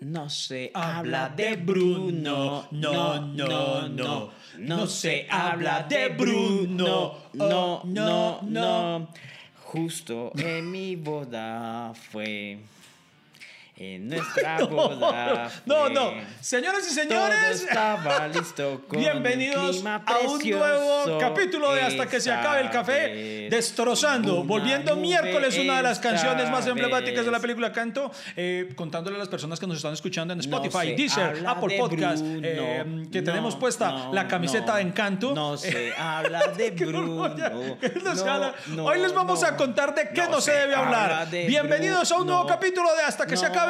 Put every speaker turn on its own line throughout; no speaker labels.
No se habla de Bruno, no, no, no. No se habla de Bruno, no, no, no. Justo en mi boda fue. En nuestra boda.
No,
fue.
no. Señoras y señores,
estaba listo con
bienvenidos
clima
a un nuevo capítulo de Hasta que se acabe el café, destrozando, volviendo miércoles una de las canciones más emblemáticas de la película Canto, eh, contándole a las personas que nos están escuchando en
No
Spotify,
se
Deezer, Apple
de
Podcast,
Bruno,
eh, que
no,
tenemos puesta
no,
la camiseta
no,
de Encanto.
No se habla de
no,
Bruno.
no se
no, no,
Hoy les vamos
no.
a contar de qué no,
No
se debe hablar. Bienvenidos a un nuevo capítulo de Hasta que se
No,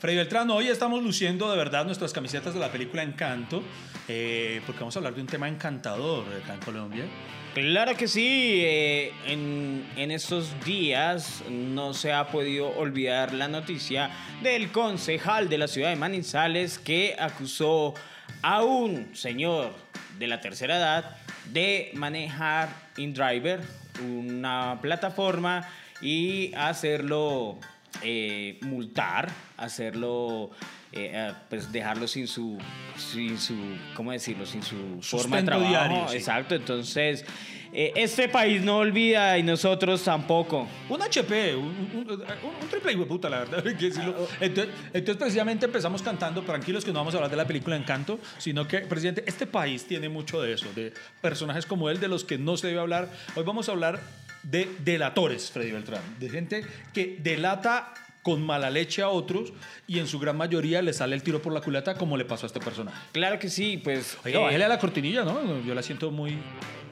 Freddy Beltrán, hoy estamos luciendo de verdad nuestras camisetas de la película Encanto, eh, porque vamos a hablar de un tema encantador acá en Colombia.
Claro que sí, eh, en, estos días no se ha podido olvidar la noticia del concejal de la ciudad de Manizales que acusó a un señor de la tercera edad de manejar InDriver, una plataforma, y hacerlo eh, multar, hacerlo... eh, eh, pues dejarlo sin su, sin su, ¿cómo decirlo? Sin su forma de trabajo.
diario, sí.
Exacto, entonces eh, este país no olvida y nosotros tampoco.
Un HP, un, un, un- triple hijo puta, la verdad. hay que decirlo. Entonces, entonces, precisamente empezamos cantando, tranquilos que no vamos a hablar de la película Encanto, sino que, presidente, este país tiene mucho de eso, de personajes como él, de los que no se debe hablar. Hoy vamos a hablar de delatores, Freddy Beltrán, de gente que delata con mala leche a otros y en su gran mayoría le sale el tiro por la culata como le pasó a este personaje.
Claro que sí, pues.
Oiga,
eh,
bájele a la cortinilla, ¿no? Yo la siento muy,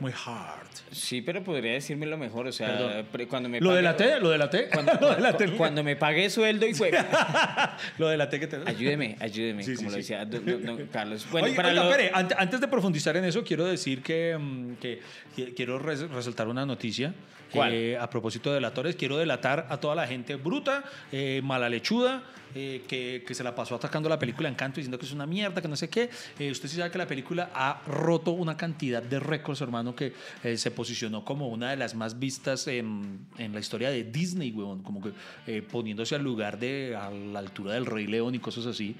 muy hard.
Sí, pero podría decírmelo mejor, o sea,
Perdón.
cuando me
¿Lo delaté? ¿Lo delaté?
Cuando,
¿Lo delaté?
cuando me pagué sueldo y fue.
Lo delaté que te...
Ayúdeme, ayúdeme,
Sí, sí,
como lo
sí.
decía don- don- don Carlos. Bueno,
Oye,
para
oiga,
lo-
ante- antes de profundizar en eso, quiero decir que, mm, que- que quiero res- resaltar una noticia.
¿Cuál?
Eh, a propósito de delatores, quiero delatar a toda la gente bruta, eh, mala lechuda, eh, que, que se la pasó atacando la película Encanto diciendo que es una mierda, que no sé qué. Eh, usted sí sabe que la película ha roto una cantidad de récords, hermano, que eh, se posicionó como una de las más vistas en, en la historia de Disney, weón, como que eh, poniéndose al lugar de, a la altura del Rey León y cosas así.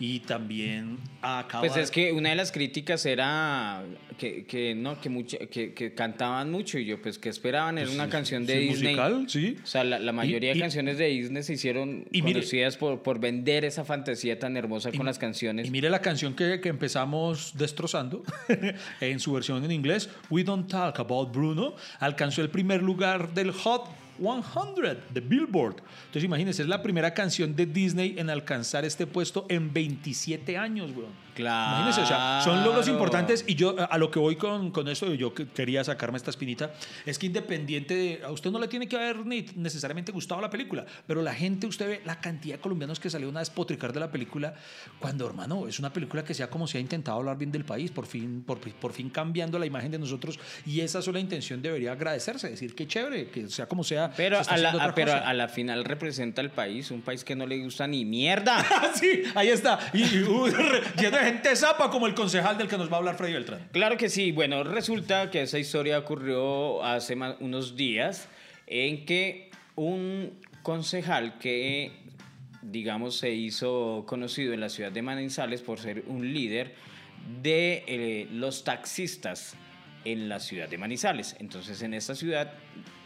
Y también acaba...
Pues es que una de las críticas era que, que no, que, mucha- que, que cantaban mucho y yo, pues, que esperaban? Era una canción de
sí,
Disney.
musical, sí.
O sea, la, la mayoría
y-
de canciones de Disney se hicieron
y mire-
conocidas por, por vender esa fantasía tan hermosa con las canciones.
Y mire la canción que, que empezamos destrozando en su versión en inglés, We Don't Talk About Bruno, alcanzó el primer lugar del Hot 100 de Billboard. Entonces imagínense, es la primera canción de Disney en alcanzar este puesto en 27 años, weón.
Claro.
Imagínense, o sea, son logros importantes y yo a- lo que voy con, con esto, yo que- quería sacarme esta espinita, es que independiente de, a usted no le tiene que haber ni necesariamente gustado la película, pero la gente, usted ve la cantidad de colombianos que salieron a despotricar de la película, cuando hermano, es una película que sea como se ha intentado hablar bien del país, por fin, por, por fin cambiando la imagen de nosotros y esa sola intención debería agradecerse, decir que chévere, que sea como sea.
Pero,
se
a la, a- pero
cosa.
a la final representa al país, un país que no le gusta ni mierda.
Ah, sí, ahí está. Y, y, uh, gente zapa como el concejal del que nos va a hablar Freddy Beltrán.
Claro que sí. Bueno, resulta que esa historia ocurrió hace unos días en que un concejal que, digamos, se hizo conocido en la ciudad de Manizales por ser un líder de eh, los taxistas en la ciudad de Manizales. Entonces, en esta ciudad,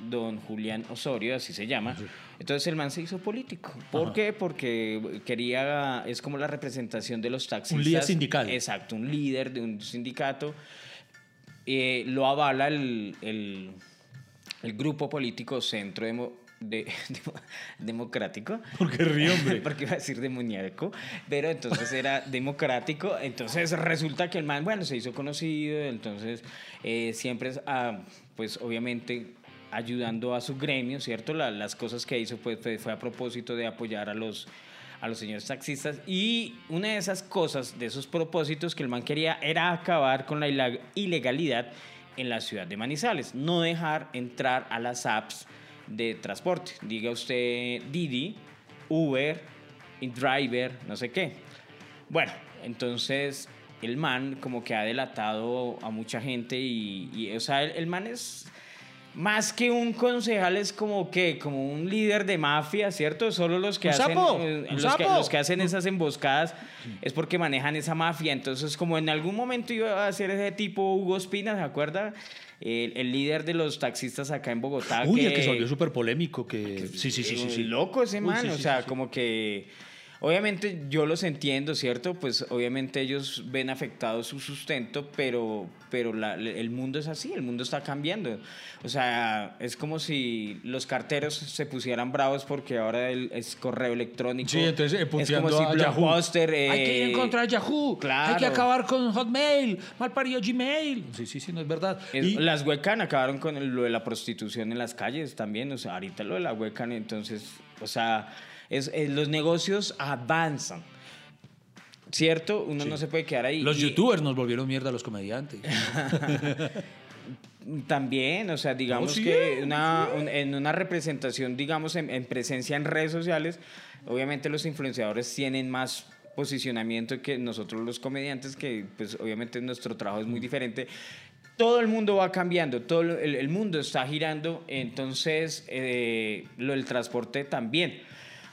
don Julián Osorio, así se llama, entonces el man se hizo político. ¿Por
Ajá.
qué? Porque quería, es como la representación de los taxistas.
líder sindical.
Exacto, un líder de un sindicato. Eh, lo avala el, el- el grupo político Centro Demo- de- Demo- Democrático.
Porque río, hombre.
Porque iba a decir demoníaco, pero entonces era democrático. Entonces resulta que el man, bueno, se hizo conocido, entonces eh, siempre, ah, pues obviamente ayudando a su gremio, ¿cierto? La- las cosas que hizo pues, fue, fue a propósito de apoyar a los, a los señores taxistas. Y una de esas cosas, de esos propósitos que el man quería, era acabar con la ilegalidad en la ciudad de Manizales. No dejar entrar a las apps de transporte. Diga usted Didi, Uber, Driver, no sé qué. Bueno, entonces el man como que ha delatado a mucha gente y, y, o sea, el, el man es más que un concejal es como que como un líder de mafia, ¿cierto? Solo los que
¿Un
hacen
sapo?
eh,
¿Un
los, que, los que hacen esas emboscadas es porque manejan esa mafia. Entonces, como en algún momento iba a ser ese tipo Hugo Espina, ¿se acuerda? El, el líder de los taxistas acá en Bogotá.
Uy, el que se volvió súper polémico. Que...
que-
Sí, sí, sí, sí. sí.
Loco ese
Uy,
man,
sí,
o sea, como que obviamente yo los entiendo, ¿cierto? Pues obviamente ellos ven afectado su sustento, pero pero la- el mundo es así, el mundo está cambiando. O sea, es como si los carteros se pusieran bravos porque ahora el, es correo electrónico.
Sí, entonces, eh,
es como si
a Yahoo.
Blockbuster eh,
Hay que ir en contra de Yahoo.
claro.
Hay que acabar con Hotmail. Mal parido Gmail. Sí, sí, sí, no es verdad.
Es-
Y-
Las huecan acabaron con el- lo de la prostitución en las calles también. O sea, ahorita lo de la huecan, entonces, o sea, es, es- los negocios avanzan. ¿Cierto? Uno no se puede quedar ahí.
los
Y
youtubers nos volvieron mierda a los comediantes.
También, o sea, digamos
sí,
que una- un- en una representación, digamos, en, en presencia en redes sociales, obviamente los influenciadores tienen más posicionamiento que nosotros los comediantes, que pues obviamente nuestro trabajo es muy diferente. Todo el mundo va cambiando, todo el mundo está girando, entonces eh, lo del transporte también.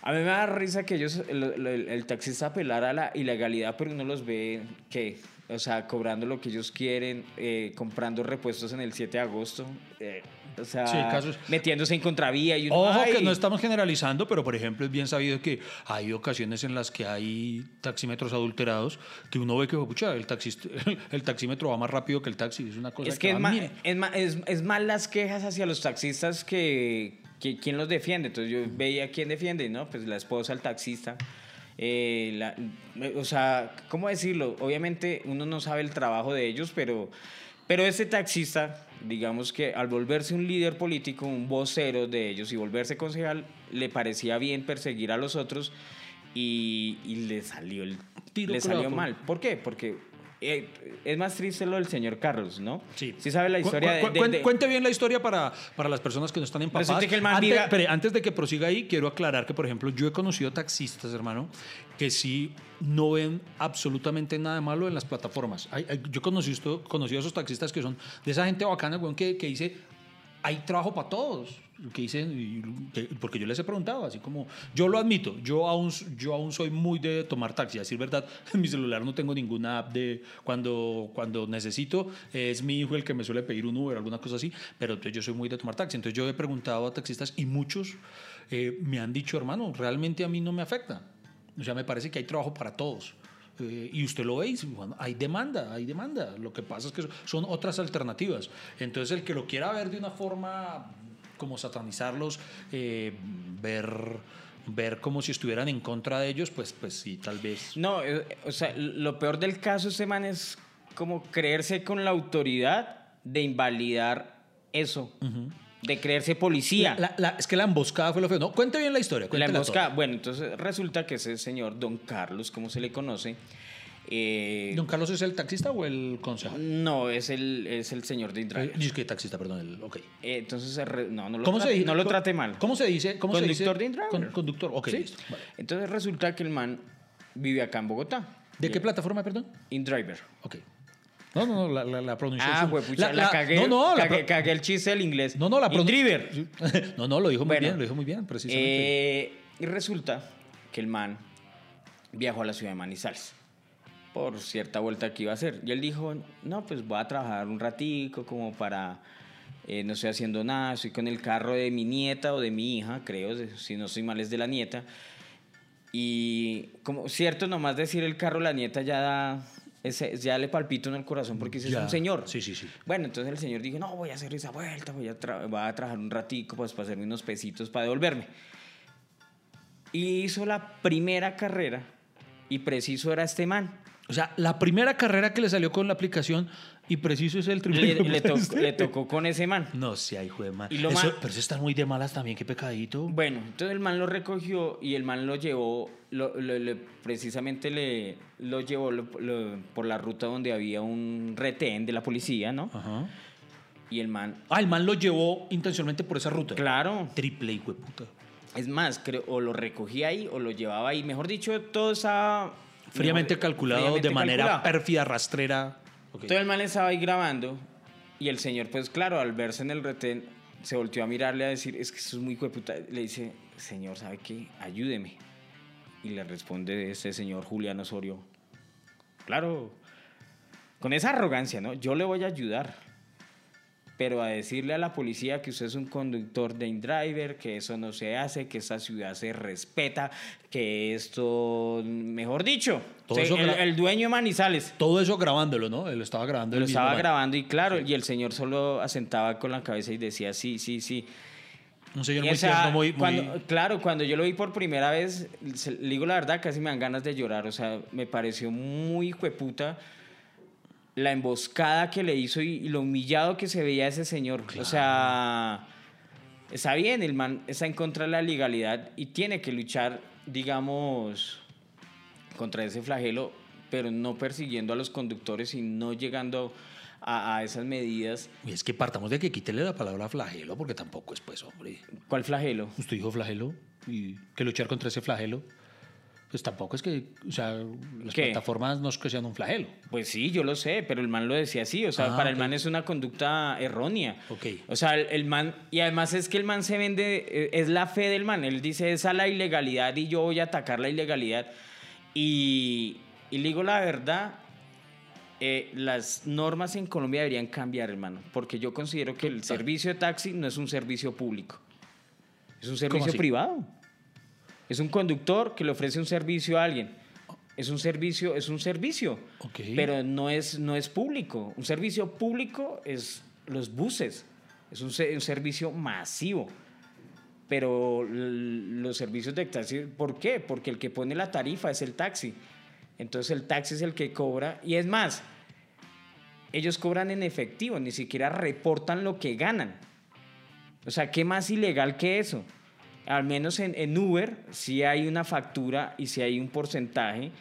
A mí me da risa que ellos, el, el- el taxista apelara a la ilegalidad, pero uno los ve que, o sea, cobrando lo que ellos quieren, eh, comprando repuestos en el 7 de agosto, eh, o sea,
Sí, casos-
metiéndose en contravía. Y uno,
Ojo que
"Ay".
no estamos generalizando, pero por ejemplo es bien sabido que hay ocasiones en las que hay taxímetros adulterados que uno ve que, pucha, el, taxista, el taxímetro va más rápido que el taxi. Es una cosa
Es que es
va,
es, es, es más las quejas hacia los taxistas que, que quién los defiende. Entonces yo veía quién defiende, ¿no? Pues la esposa, el taxista. Eh, la- o sea, ¿cómo decirlo? Obviamente uno no sabe el trabajo de ellos, pero, pero este taxista, digamos que al volverse un líder político, un vocero de ellos y volverse concejal, le parecía bien perseguir a los otros y, y le salió, el,
Tiro
le salió mal. ¿Por qué? Porque eh, es más triste lo del señor Carlos, ¿no?
Sí.
Sí sabe la historia
cu-
de... de-
cuen-
de-
Cuente bien la historia para, para las personas que no están empapadas.
Que el man
antes, espere, antes de que prosiga ahí, quiero aclarar que, por ejemplo, yo he conocido taxistas, hermano, que sí no ven absolutamente nada malo en las plataformas. Hay- hay- yo conocí, esto, conocí a esos taxistas que son de esa gente bacana, weón, que, que dice, hay trabajo para todos. Que dicen, porque yo les he preguntado, así como, yo lo admito, yo aún, yo aún soy muy de tomar taxi, a decir verdad, en mi celular no tengo ninguna app de cuando, cuando necesito, es mi hijo el que me suele pedir un Uber, alguna cosa así, pero yo soy muy de tomar taxi. Entonces yo he preguntado a taxistas y muchos eh, me han dicho, hermano, realmente a mí no me afecta. O sea, me parece que hay trabajo para todos. Eh, y usted lo ve y bueno, hay demanda, hay demanda. Lo que pasa es que son otras alternativas. Entonces, el que lo quiera ver de una forma como satanizarlos, eh, ver, ver como si estuvieran en contra de ellos, pues, pues sí, tal vez.
No, eh, o sea, lo peor del caso, este man es como creerse con la autoridad de invalidar eso, de creerse policía.
La- la- es que la emboscada fue lo feo. No, cuente bien la historia.
La emboscada. Bueno, entonces resulta que ese señor, don Carlos, como se le conoce, eh.
¿Don Carlos es el taxista o el concejal?
no, es el, es el señor de
Eh,
Indra.
es que taxista, perdón. El, ok.
Eh, entonces, re- no, no lo,
¿Cómo
trate,
se dice?
no lo
Co-
trate mal.
¿Cómo se dice? ¿Cómo
Conductor
se dice?
de.
Con- conductor, ok,
Sí.
listo. vale.
Entonces resulta que el man vive acá en Bogotá.
¿De qué plataforma, perdón?
InDriver.
Ok. No, no, no, la, la, la pronunciación.
Ah, güey, pucha, la, cagué.
No, no, la
cagué,
pro-
cagué el chiste del inglés.
no, no, la pronun-
InDriver.
No, no, lo dijo muy
Bueno,
bien, lo dijo muy bien, precisamente.
Eh, y resulta que el man viajó a la ciudad de Manizales por cierta vuelta que iba a hacer. Y él dijo, no, pues voy a trabajar un ratico como para, eh, no estoy haciendo nada, estoy con el carro de mi nieta o de mi hija, creo, si no soy mal es de la nieta. Y como cierto, nomás decir el carro, la nieta ya da, ese- ya le palpito en el corazón porque ese es
Ya.
un señor.
Sí, sí, sí.
Bueno, entonces el señor dijo, no, voy a hacer esa vuelta, voy a, voy a trabajar un ratico pues, para hacerme unos pesitos para devolverme. Y hizo la primera carrera y preciso era este man.
O sea, la primera carrera que le salió con la aplicación y preciso es el
Le,
triple.
le to- le tocó con ese man.
No sé, hijo de man.
Y lo
Eso- Pero eso está muy de malas también, qué pecadito.
Bueno, entonces el man lo recogió y el man lo llevó, lo- lo- le- precisamente le, lo llevó por la ruta donde había un retén de la policía, ¿no?
Ajá.
Y el man,
Ah, el man lo llevó intencionalmente por esa ruta.
claro,
Triple, hijo de puta.
es más, creo, o lo recogía ahí o lo llevaba ahí. Mejor dicho, todo estaba...
Fríamente calculado
fríamente
de manera
calculado.
pérfida, rastrera. Ok.
Todo el man estaba ahí grabando y el señor, pues claro, al verse en el retén, se volteó a mirarle a decir, es que eso es muy puta. Le dice, señor, ¿sabe qué? Ayúdeme. Y le responde ese señor Julián Osorio, claro, con esa arrogancia, ¿no? Yo le voy a ayudar. Pero a decirle a la policía que usted es un conductor de driver, que eso no se hace, que esta ciudad se respeta, que esto, mejor dicho,
Todo
se-
eso
el, el dueño de Manizales.
Todo eso grabándolo, ¿no? Él lo estaba grabando.
Lo estaba grabando y claro, y el señor solo asentaba con la cabeza y decía sí, sí, sí.
Un señor muy
o sea,
tierno, muy... muy-
cuando- Claro, cuando yo lo vi por primera vez, le digo la verdad, casi me dan ganas de llorar. O sea, me pareció muy jueputa la emboscada que le hizo y, y lo humillado que se veía ese señor. O sea, está bien, el man está en contra de la legalidad y tiene que luchar, digamos, contra ese flagelo, pero no persiguiendo a los conductores y no llegando a, a esas medidas.
Y es que partamos de que quítele la palabra flagelo, porque tampoco es pues, hombre.
¿Cuál flagelo?
Usted dijo flagelo y que luchar contra ese flagelo. Pues tampoco es que, o sea, las
¿Qué?
plataformas no es que sean un flagelo.
Pues sí, yo lo sé, pero el man lo decía así. O sea,
Ah,
para el man es una conducta errónea.
Ok.
O sea, el, el man, y además es que el man se vende, eh, es la fe del man. Él dice, esa es la ilegalidad y yo voy a atacar la ilegalidad. Y, y le digo la verdad, eh, las normas en Colombia deberían cambiar, hermano. Porque yo considero que el servicio de taxi no es un servicio público. Es un servicio privado. Es un conductor que le ofrece un servicio a alguien. Es un servicio, es un servicio. Pero no es, no es público. Un servicio público es los buses. Es un, un servicio masivo. Pero los servicios de taxi, ¿por qué? Porque el que pone la tarifa es el taxi. Entonces el taxi es el que cobra. Y es más, ellos cobran en efectivo, ni siquiera reportan lo que ganan. O sea, ¿qué más ilegal que eso? Al menos en, en Uber sí hay una factura y sí hay un porcentaje.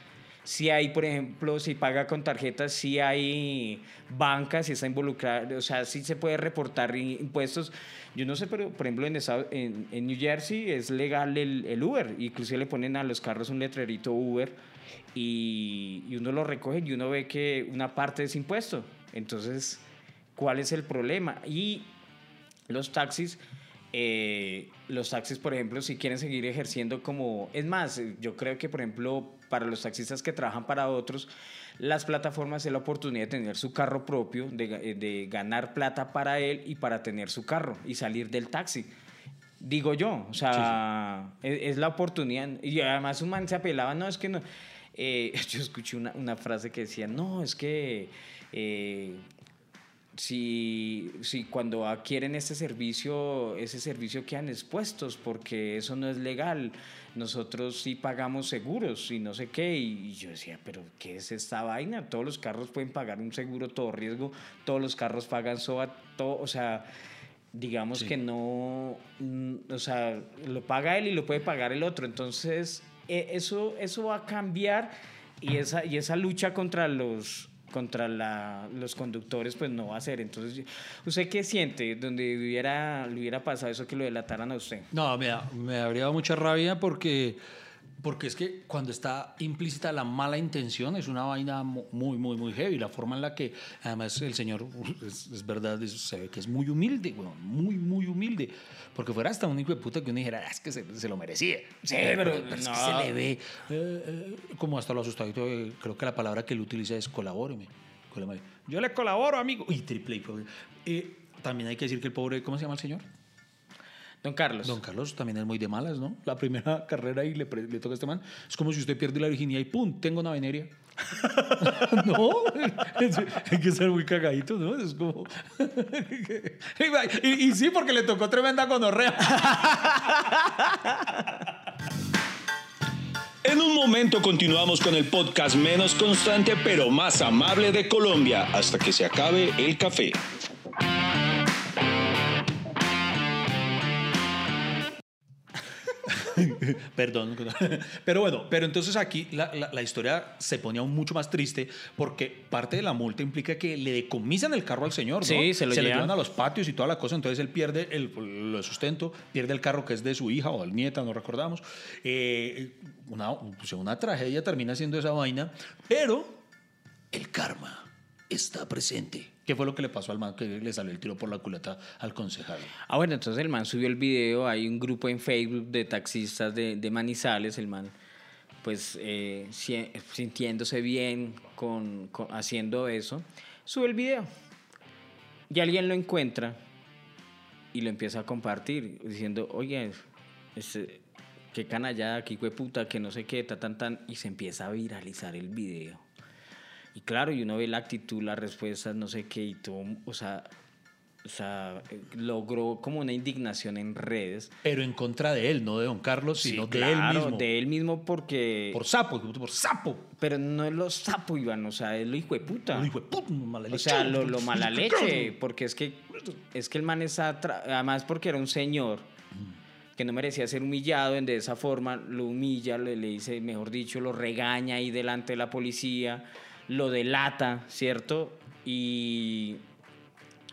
Si hay, por ejemplo, si paga con tarjetas, si hay bancas, si está involucrada, o sea, sí se puede reportar impuestos. Yo no sé, pero por ejemplo en, en, en New Jersey es legal el, el Uber, inclusive le ponen a los carros un letrerito Uber y, y uno lo recoge y uno ve que una parte es impuesto. Entonces, ¿cuál es el problema? Y los taxis, eh, los taxis, por ejemplo, si quieren seguir ejerciendo como... Es más, eh, yo creo que, por ejemplo, para los taxistas que trabajan para otros, las plataformas es la oportunidad de tener su carro propio, de, eh, de ganar plata para él y para tener su carro y salir del taxi. Digo yo, o sea, Es, es la oportunidad. Y además un man se apelaba, no, es que no... eh, yo escuché una, una frase que decía, no, es que... eh, si, si cuando adquieren este servicio, ese servicio quedan expuestos porque eso no es legal. Nosotros sí pagamos seguros y no sé qué. Y yo decía, pero ¿qué es esta vaina? Todos los carros pueden pagar un seguro todo riesgo, todos los carros pagan SOA, todo, o sea, digamos
Sí.
que no, mm, o sea, lo paga él y lo puede pagar el otro. Entonces, eh, eso, eso va a cambiar y esa, y esa lucha contra los contra la- los conductores pues no va a ser. Entonces usted qué siente donde hubiera le hubiera pasado eso que lo delataran a usted.
No, me, me habría dado mucha rabia porque, porque es que cuando está implícita la mala intención es una vaina mu- muy, muy, muy heavy. La forma en la que, además, el señor, es, es verdad, es- se ve que es muy humilde, weón, muy, muy humilde. Porque fuera hasta un hijo de puta que uno dijera, "Ah, es que se, se lo merecía.
Sí, pero
es que
no.
se le ve eh, eh, como hasta lo asustadito. eh, creo que la palabra que él utiliza es colabóreme. Yo le colaboro, amigo. Y triple. pobre. Eh, también hay que decir que el pobre, ¿cómo se llama el señor?
Don Carlos
Don Carlos también es muy de malas, ¿no? La primera carrera y le, toca a este man. Es como si usted pierde la virginidad y ¡pum! Tengo una veneria. no, hay que ser muy cagadito, ¿no? Es como. y, y sí, porque le tocó tremenda gonorrea.
En un momento continuamos con el podcast menos constante pero más amable de Colombia hasta que se acabe el café.
Perdón. Pero bueno, pero entonces aquí la, la- la historia se pone aún mucho más triste porque parte de la multa implica que le decomisan el carro al señor, ¿no?
Sí, se lo llevan.
llevan a los patios y toda la cosa, entonces él pierde el, lo sustento, pierde el carro que es de su hija o el nieta, no recordamos. Eh, una, una tragedia termina siendo esa vaina, pero el karma está presente. ¿Qué fue lo que le pasó al man que le salió el tiro por la culata al concejal?
Ah, bueno, entonces el man subió el video, hay un grupo en Facebook de taxistas de, Manizales, el man pues eh, si- sintiéndose bien con, haciendo eso, sube el video. Y alguien lo encuentra y lo empieza a compartir diciendo, oye, este, qué canallada, qué puta, que no sé qué, ta, tan, tan, y se empieza a viralizar el video. Y claro, y uno ve la actitud, las respuestas, no sé qué, y todo, o sea, o sea, logró como una indignación en redes.
Pero en contra de él, no de don Carlos, sino de él
claro,
mismo.
de él mismo porque...
Por sapo, por sapo.
Pero no es lo sapo, Iván, o sea, es lo hijo de puta.
Lo hijo de puta, mala
O
leche.
sea, lo, lo mala leche, porque es que, es que el man está, además porque era un señor que no merecía ser humillado, en de esa forma lo humilla, le, le dice, mejor dicho, lo regaña ahí delante de la policía, lo delata, ¿cierto? Y,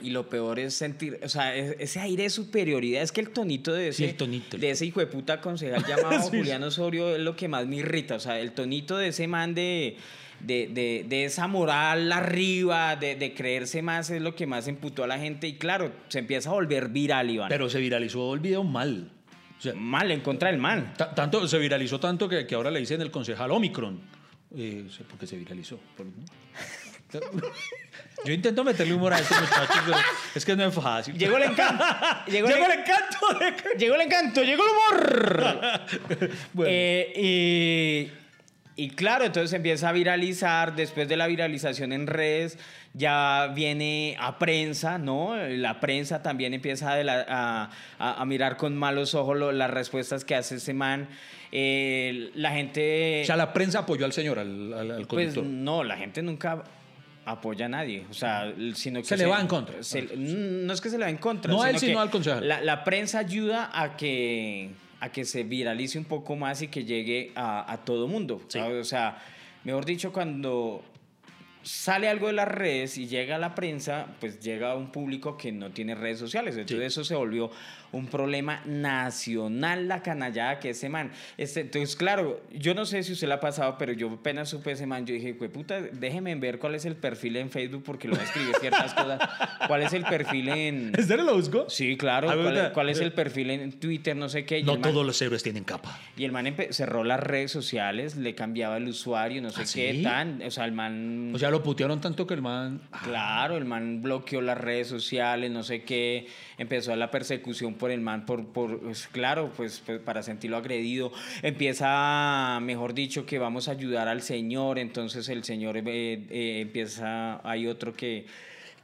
y lo peor es sentir, o sea, es- ese aire de superioridad, es que el tonito de
Sí,
ese,
el tonito.
de ese hijo de puta concejal llamado
Sí.
Julián Osorio es lo que más me irrita, o sea, el tonito de ese man de... De, de- de esa moral arriba, de, de creerse más, es lo que más emputó a la gente. Y claro, se empieza a volver viral, Iván.
Pero se viralizó el video mal. O sea,
Mal en contra del
ta- tanto, se viralizó tanto que, que ahora le dicen el concejal Omicron. Eh, porque se viralizó. Yo intento meterle humor a estos muchachos, pero es que no es fácil.
Llegó el encanto. Llegó,
Llegó
el,
el encanto de...
llegó el encanto, llegó el humor.
Bueno.
Eh, y, y claro, entonces empieza a viralizar. Después de la viralización en redes, ya viene a prensa, ¿no? La prensa también empieza a, la- a- a- a mirar con malos ojos lo- las respuestas que hace ese man. Eh, la gente.
O sea, la prensa apoyó al señor, al, al, al
Pues no, la gente nunca apoya a nadie, o sea, sino que
Se le va en contra.
se- no es que se le va en contra,
No a él, sino al concejal.
La, la prensa ayuda a que a que se viralice un poco más y que llegue a, a todo mundo.
Sí.
O sea, mejor dicho, cuando sale algo de las redes y llega a la prensa, pues llega a un público que no tiene redes sociales. Entonces eso se volvió un problema nacional, la canallada que ese man. Este, entonces, claro, yo no sé si usted la ha pasado, pero yo apenas supe ese man, yo dije, "Jue puta, déjeme ver cuál es el perfil en Facebook porque lo escribir ciertas cosas. ¿Cuál es el perfil en...
¿Es lo buscó?
Sí, claro. ¿Cuál, es el perfil en Twitter? No sé qué. Y
No
man-
todos los héroes tienen capa.
y el man cerró las redes sociales, le cambiaba el usuario, no sé
¿Ah,
qué,
sí?
tan. O sea, el man.
O sea, lo putearon tanto que el man...
Claro, el man bloqueó las redes sociales, no sé qué, empezó la persecución por el man, por, por pues, claro, pues, pues, para sentirlo agredido. Empieza, mejor dicho, que vamos a ayudar al señor, entonces el señor eh, eh, empieza, hay otro que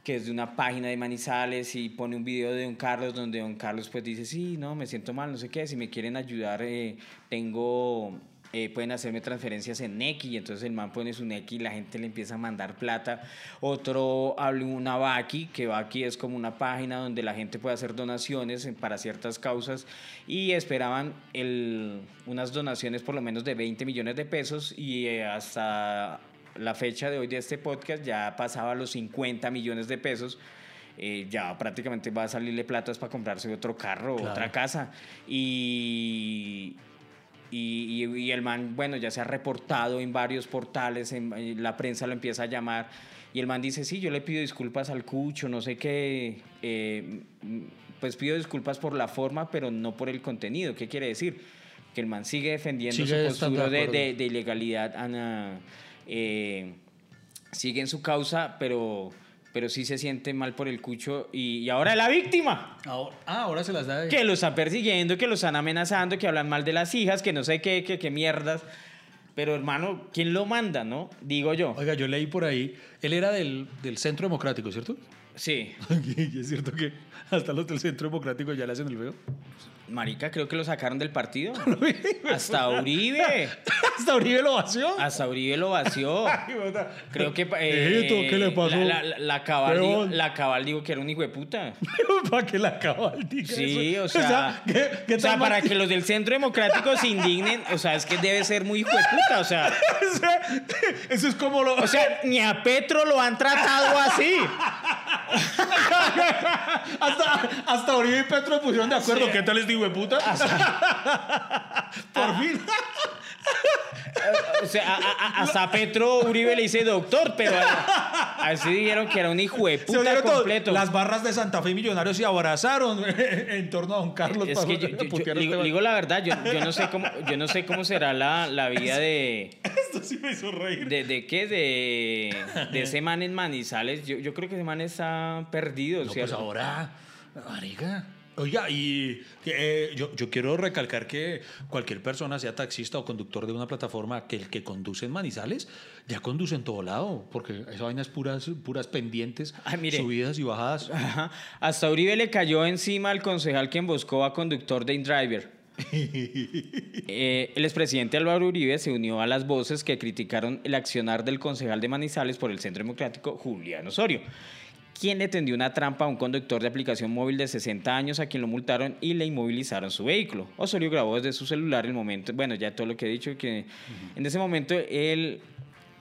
que es de una página de Manizales y pone un video de Don Carlos donde Don Carlos pues dice, sí, no, me siento mal, no sé qué, si me quieren ayudar, eh, tengo, eh, pueden hacerme transferencias en Nequi, y entonces el man pone su Nequi y la gente le empieza a mandar plata. Otro habla una Baki, que Baki es como una página donde la gente puede hacer donaciones para ciertas causas y esperaban el, unas donaciones por lo menos de 20 millones de pesos y eh, hasta la fecha de hoy de este podcast ya pasaba los 50 millones de pesos. Eh, ya prácticamente va a salirle platas para comprarse otro carro,
Claro.
otra casa. Y, y, y- y el man, bueno, ya se ha reportado en varios portales, en, en la prensa lo empieza a llamar. Y el man dice, sí, yo le pido disculpas al cucho, no sé qué. eh, pues pido disculpas por la forma, pero no por el contenido. ¿Qué quiere decir? Que el man sigue defendiendo
Sigue
su postura
de
ilegalidad. Ana, eh, sigue en su causa, pero, pero sí se siente mal por el cucho. Y, y ahora la víctima
Ahora, ah, ahora se las da de...
que lo están persiguiendo, que lo están amenazando, que hablan mal de las hijas, que no sé qué, que, que mierdas. Pero hermano, ¿quién lo manda, no? Digo yo.
Oiga, yo leí por ahí, él era del, del Centro Democrático, ¿cierto?
Sí.
y es cierto que hasta los del Centro Democrático ya le hacen el feo.
Marica, creo que lo sacaron del partido. Hasta Uribe.
Hasta Uribe lo vació.
Hasta Uribe lo vació. Creo que.
Hijito, ¿qué le pasó?
La, la- la cabal dijo,
Huevón.
la cabal dijo que era un hijo de puta.
¿Para qué la cabal diga
Sí,
eso?
o sea.
¿qué, qué
o sea, para que los del Centro Democrático se indignen, o sea, es que debe ser muy hijo de puta. O sea,
Eso es como lo.
o sea, ni a Petro lo han tratado así.
hasta, hasta Uribe y Petro pusieron de acuerdo. ¿Qué tal les digo de puta? Por fin.
O sea, a- a- Uribe le dice doctor, pero a- así dijeron que era un hijo de
Se
puta completo.
Las barras de Santa Fe Millonarios se abrazaron en torno a don Carlos.
Es
para
que yo, yo- yo-
putear a
digo,
este
digo la verdad, yo, yo no sé cómo, yo no sé cómo será la, la vida de,
Esto sí me hizo reír.
de, de qué, de, de ese man en Manizales. Yo, yo creo que ese man está perdido,
No, pues
¿cierto?
ahora, marica. Oiga, y eh, yo, yo quiero recalcar que cualquier persona, sea taxista o conductor de una plataforma, que el que conduce en Manizales, ya conduce en todo lado, porque esa vaina es puras, puras pendientes,
Ay, mire.
subidas y bajadas.
Ajá. Hasta Uribe le cayó encima al concejal que emboscó a conductor de InDriver. Eh, el expresidente Álvaro Uribe se unió a las voces que criticaron el accionar del concejal de Manizales por el Centro Democrático, Julián Osorio, quien le tendió una trampa a un conductor de aplicación móvil de 60 años a quien lo multaron y le inmovilizaron su vehículo. Osorio grabó desde su celular el momento, bueno, ya todo lo que he dicho, que en ese momento el,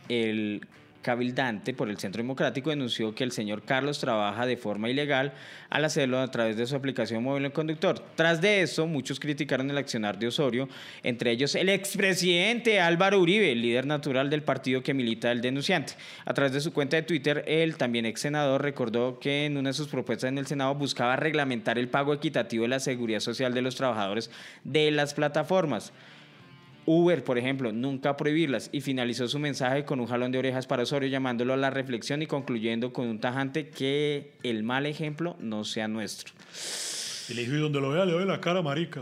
el cabildante por el Centro Democrático denunció que el señor Carlos trabaja de forma ilegal al hacerlo a través de su aplicación móvil en conductor. Tras de eso, muchos criticaron el accionar de Osorio, entre ellos el expresidente Álvaro Uribe, líder natural del partido que milita el denunciante. A través de su cuenta de Twitter, el también ex senador recordó que en una de sus propuestas en el Senado buscaba reglamentar el pago equitativo de la seguridad social de los trabajadores de las plataformas. Uber, por ejemplo, nunca prohibirlas y finalizó su mensaje con un jalón de orejas para Osorio llamándolo a la reflexión y concluyendo con un tajante que el mal ejemplo no sea nuestro.
Y le dije, y donde lo vea, le doy la cara, marica.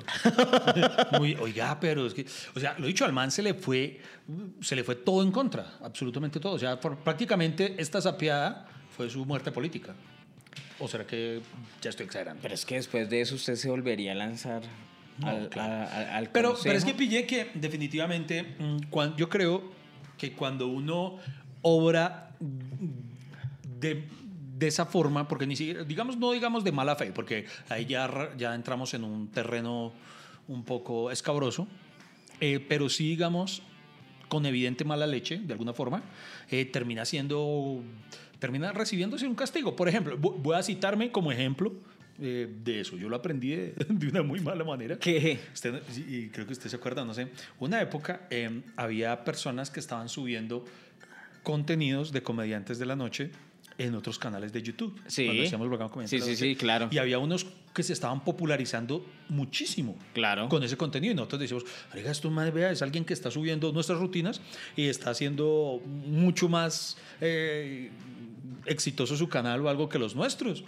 Muy, oiga, pero es que, o sea, lo dicho, al man se le fue, se le fue todo en contra, absolutamente todo. O sea, por- prácticamente esta sapeada fue su muerte política. ¿O será que ya estoy exagerando?
Pero es que después de eso usted se volvería a lanzar
No,
al,
claro.
a- a- al
Pero, pero es que pillé que definitivamente, mm, cuan- yo creo que cuando uno obra de, de esa forma, porque ni siquiera, digamos, no digamos de mala fe, porque ahí ya, ya entramos en un terreno un poco escabroso, eh, pero sí, digamos, con evidente mala leche, de alguna forma, eh, termina siendo, termina recibiéndose un castigo. Por ejemplo, vo- voy a citarme como ejemplo eh, de eso. Yo lo aprendí de, de una muy mala manera.
¿Qué?
Usted, y creo que usted se acuerda, no sé. Una época eh, había personas que estaban subiendo contenidos de comediantes de la noche en otros canales de YouTube.
Sí.
Cuando hacíamos programa Comediantes
Sí,
de la
sí,
Noche.
sí, claro.
Y había unos que se estaban popularizando muchísimo
Claro.
con ese contenido. Y nosotros decíamos, oiga, esto madre, vea, es alguien que está subiendo nuestras rutinas y está haciendo mucho más eh, exitoso su canal o algo que los nuestros.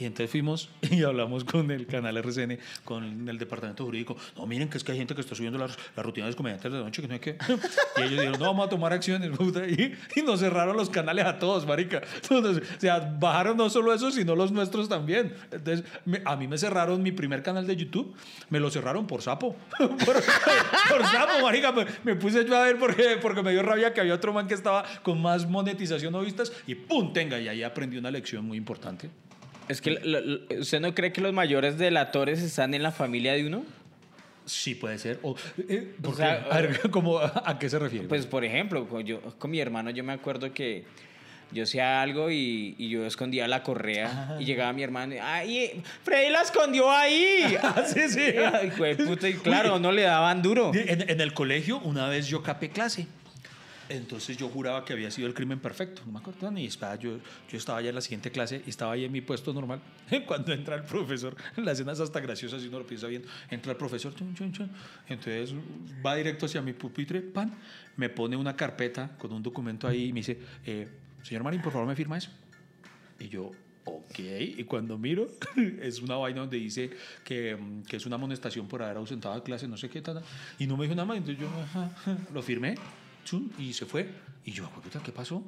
Y entonces fuimos y hablamos con el canal RCN, con el departamento jurídico. No, miren que es que hay gente que está subiendo las, las rutinas de comediantes de la noche, que no hay que. Y ellos dijeron, no, vamos a tomar acciones. Y, y nos cerraron los canales a todos, marica. Entonces, o sea, bajaron no solo eso, sino los nuestros también. Entonces, me- a mí me cerraron mi primer canal de YouTube, me lo cerraron por sapo. por, por sapo, marica. Me, me puse yo a ver porque, porque me dio rabia que había otro man que estaba con más monetización o vistas y ¡pum! Tenga, y ahí aprendí una lección muy importante.
Es que lo- lo- ¿usted no cree que los mayores delatores están en la familia de uno?
Sí, puede ser. O, eh, ¿por
O sea,
qué? A ver, ¿cómo- ¿a qué se refiere?
Pues, por ejemplo, yo, con mi hermano, yo me acuerdo que yo hacía algo y, y yo escondía la correa y llegaba mi hermano y, ¡ay, Freddy la escondió ahí!
Ah, sí, sí.
Ay, de puta, y claro, no le daban duro.
En, en el colegio, una vez yo capé clase. Entonces yo juraba que había sido el crimen perfecto. No me acuerdo ni estaba, yo, yo estaba ya en la siguiente clase y estaba ahí en mi puesto normal. Cuando entra el profesor, la escena es hasta graciosa si uno lo piensa bien. Entra el profesor, chun, chun, chun. entonces va directo hacia mi pupitre, pan, me pone una carpeta con un documento ahí y me dice, eh, señor Marín, por favor me firma eso. Y yo, ok. Y cuando miro, es una vaina donde dice que, mm, que es una amonestación por haber ausentado de clase, no sé qué tal. Y no me dijo nada más. Entonces yo ajá, lo firmé chun, y se fue. Y yo, "Jue puta, ¿qué pasó?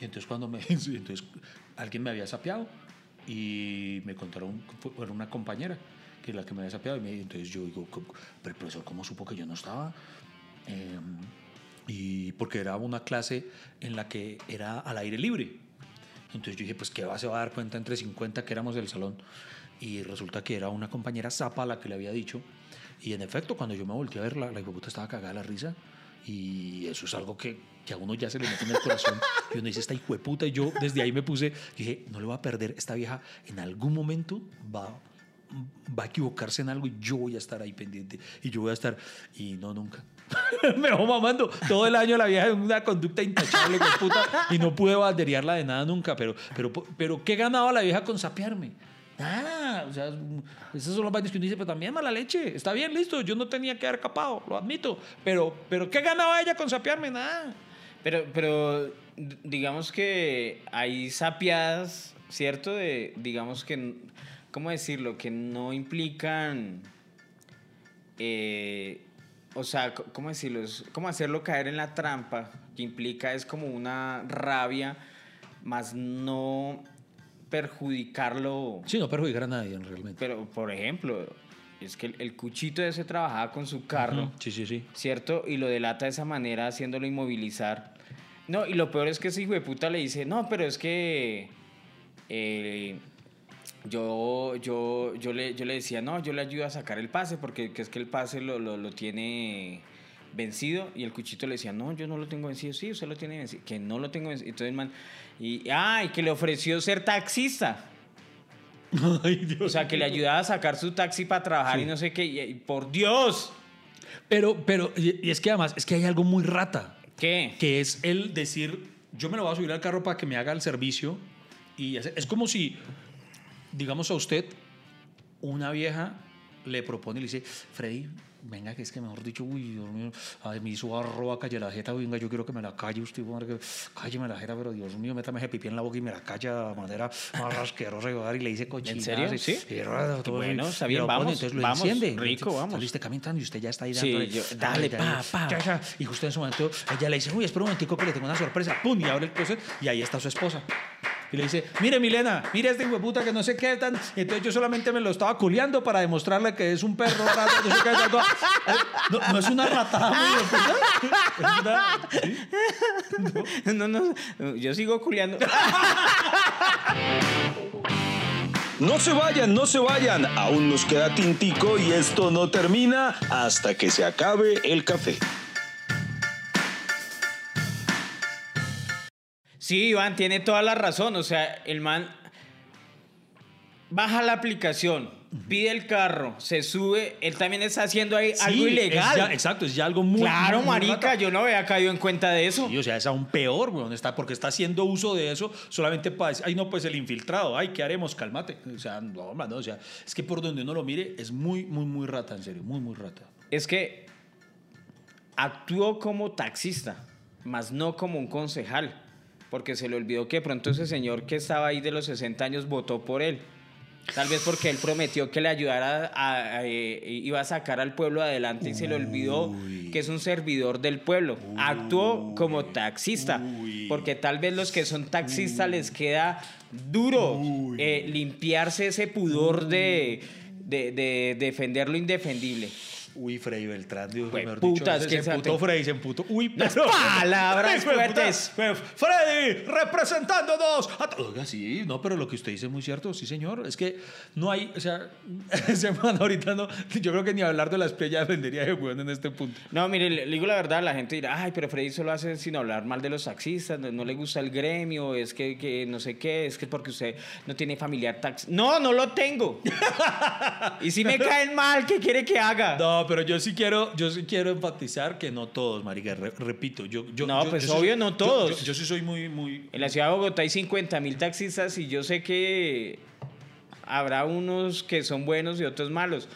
Y entonces cuando me... Entonces alguien me había sapeado y me contaron, era una compañera que es la que me había sapeado. Y me, entonces yo digo, "¿Cómo- pero el profesor, ¿cómo supo que yo no estaba? Eh, y porque era una clase en la que era al aire libre. Entonces yo dije, pues ¿qué va? Se va a dar cuenta entre 50 que éramos del salón. Y resulta que era una compañera zapa la que le había dicho. Y en efecto, cuando yo me volteé a ver, la, la hijueputa estaba cagada de la risa. Y eso es algo que, que a uno ya se le mete en el corazón. Y uno dice, esta hijueputa. Y yo desde ahí me puse, dije, no le voy a perder. Esta vieja en algún momento va, va a equivocarse en algo y yo voy a estar ahí pendiente. Y yo voy a estar, y no, nunca. me dejó mamando todo el año la vieja en una conducta intachable, puta, y no pude banderearla de nada nunca. Pero, pero, pero ¿qué ganaba la vieja con sapearme? Nada, o sea, esas son las vainas que uno dice, pero también mala leche. Está bien, listo, yo no tenía que haber capado, lo admito. Pero, pero ¿qué ganaba ella con sapearme? Nada.
Pero, pero digamos que hay sapiadas, ¿cierto? De, digamos que, ¿cómo decirlo? Que no implican, eh, o sea, ¿cómo decirlo? Es como hacerlo caer en la trampa, que implica es como una rabia, más no perjudicarlo.
Sí, no perjudicar a nadie realmente.
Pero, por ejemplo, es que el, el cuchito ese trabajaba con su carro.
Sí, sí, sí.
¿cierto? Y lo delata de esa manera, haciéndolo inmovilizar. No, y lo peor es que ese hijo de puta le dice, no, pero es que eh, yo, yo, yo, le, yo le decía, no, yo le ayudo a sacar el pase, porque que es que el pase lo, lo, lo tiene vencido, y el cuchito le decía, no, yo no lo tengo vencido, sí, usted lo tiene vencido, que no lo tengo vencido. Entonces, el man, y, ah, y que le ofreció ser taxista.
Ay, Dios
O sea, que le ayudaba a sacar su taxi para trabajar y no sé qué, y- y por Dios.
Pero, pero, y es que además, es que hay algo muy rata.
¿Qué?
que es el decir, yo me lo voy a subir al carro para que me haga el servicio. Y es como si, digamos a usted, una vieja le propone y le dice, Freddy, venga, que es que mejor dicho, uy, Dios mío, ay, me hizo arroba, calle la jeta, venga, yo quiero que me la calle usted, que cálleme la jeta, pero Dios mío, métame ese pipí en la boca y me la calla de manera más asquerosa y y le dice cochina.
serio? ¿Sí? Bueno, está bien, vamos,
entonces lo
vamos,
enciende.
rico, vamos.
Saliste caminando y usted ya está ahí
Sí, yo- dale,
ya,
pa, pa.
ya. Y justo en ese momento ella le dice, uy, espera un momentico que le tengo una sorpresa. Pum, y abre el closet y ahí está su esposa. Y le dice, mire Milena, mire este hijo de puta que no sé qué tan... Entonces yo solamente me lo estaba culeando para demostrarle que es un perro rato, no sé qué tanto. No, no es una ratada, ¿sí?
No, no, yo sigo culiando.
No se vayan, no se vayan. Aún nos queda tintico y esto no termina hasta que se acabe el café.
Sí, Iván, tiene toda la razón. O sea, el man baja la aplicación, pide el carro, se sube. Él también está haciendo ahí algo ilegal.
es ya- exacto, es ya algo muy...
claro,
muy-
marica,
rata.
yo no había caído en cuenta de eso.
Sí, o sea, es aún peor, weón, está, porque está haciendo uso de eso solamente para decir, ay, no, pues el infiltrado, ay, ¿qué haremos? Cálmate. O sea, no, man, no, o sea, es que por donde uno lo mire es muy, muy, muy rata, en serio, muy, muy rata.
Es que actuó como taxista, más no como un concejal. Porque se le olvidó que de pronto ese señor que estaba ahí de los 60 años votó por él. Tal vez porque él prometió que le ayudara, a, a- eh, iba a sacar al pueblo adelante y se le olvidó que es un servidor del pueblo. Actuó como taxista, porque tal vez los que son taxistas les queda duro eh, limpiarse ese pudor de, de- de defender lo indefendible.
Uy, Freddy Beltrán, Dios
Jue
mejor
puta,
dicho,
es que
se
se
emputó Freddy, se emputó. Uy,
Las
pero-
palabras fuertes.
Fe- Freddy, representándonos. Oiga, sí, no, pero lo que usted dice es muy cierto, sí, señor. Es que no hay, o sea, ese man ahorita no, yo creo que ni hablar de las playas vendería de weón en este punto.
No, mire, le le digo la verdad, la gente dirá, ay, pero Freddy solo hace sin hablar mal de los taxistas, no, no le gusta el gremio, es que, que no sé qué, es que porque usted no tiene familiar taxi. No, no lo tengo. y si me caen mal, ¿qué quiere que haga?
No, pero yo sí quiero, yo sí quiero enfatizar que no todos, marica. re- repito, yo, yo
No,
yo-
pues
yo sí-
obvio, no
yo-
todos.
Yo, yo sí soy muy, muy.
En la ciudad de Bogotá hay 50 mil taxistas y yo sé que habrá unos que son buenos y otros malos.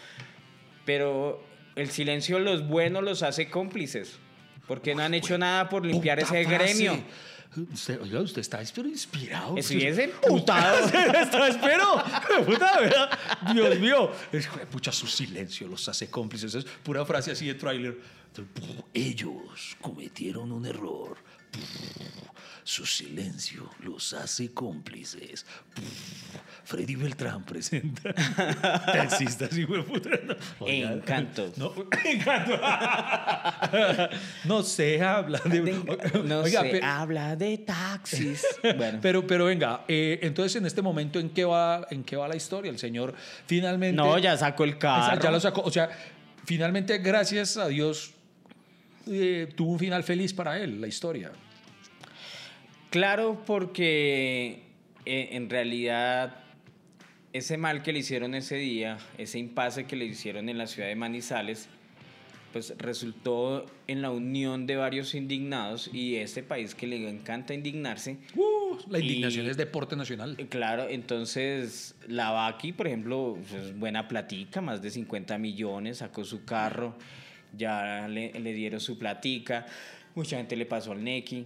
Pero el silencio de los buenos los hace cómplices. Porque no han hecho nada por limpiar
Puta
ese
frase.
gremio.
Usted, oiga, usted está pero inspirado.
Estoy
Usted-
es emputado.
Está, espero. Puta, ¿verdad? Dios mío. Es, pucha, su silencio los hace cómplices. Es pura frase así de tráiler. Ellos cometieron un error. Su silencio los hace cómplices. Freddy Beltrán presenta. Taxistas y puta. No,
Encanto.
No, encanto. no se habla de.
No
Oiga,
se habla de taxis. Bueno.
Pero, pero venga, eh, entonces en este momento, ¿en qué, va, ¿en qué va la historia? El señor finalmente.
no, ya sacó el carro.
Ya lo sacó. O sea, finalmente, gracias a Dios, eh, tuvo un final feliz para él, la historia.
Claro, porque eh, en realidad ese mal que le hicieron ese día, ese impasse que le hicieron en la ciudad de Manizales, pues resultó en la unión de varios indignados y este país que le encanta indignarse.
Uh, la
Y-
indignación es deporte nacional.
Eh, Claro, entonces la Baki, por ejemplo, es buena platica, más de 50 millones, sacó su carro, ya le, le dieron su platica, mucha gente le pasó al Neki,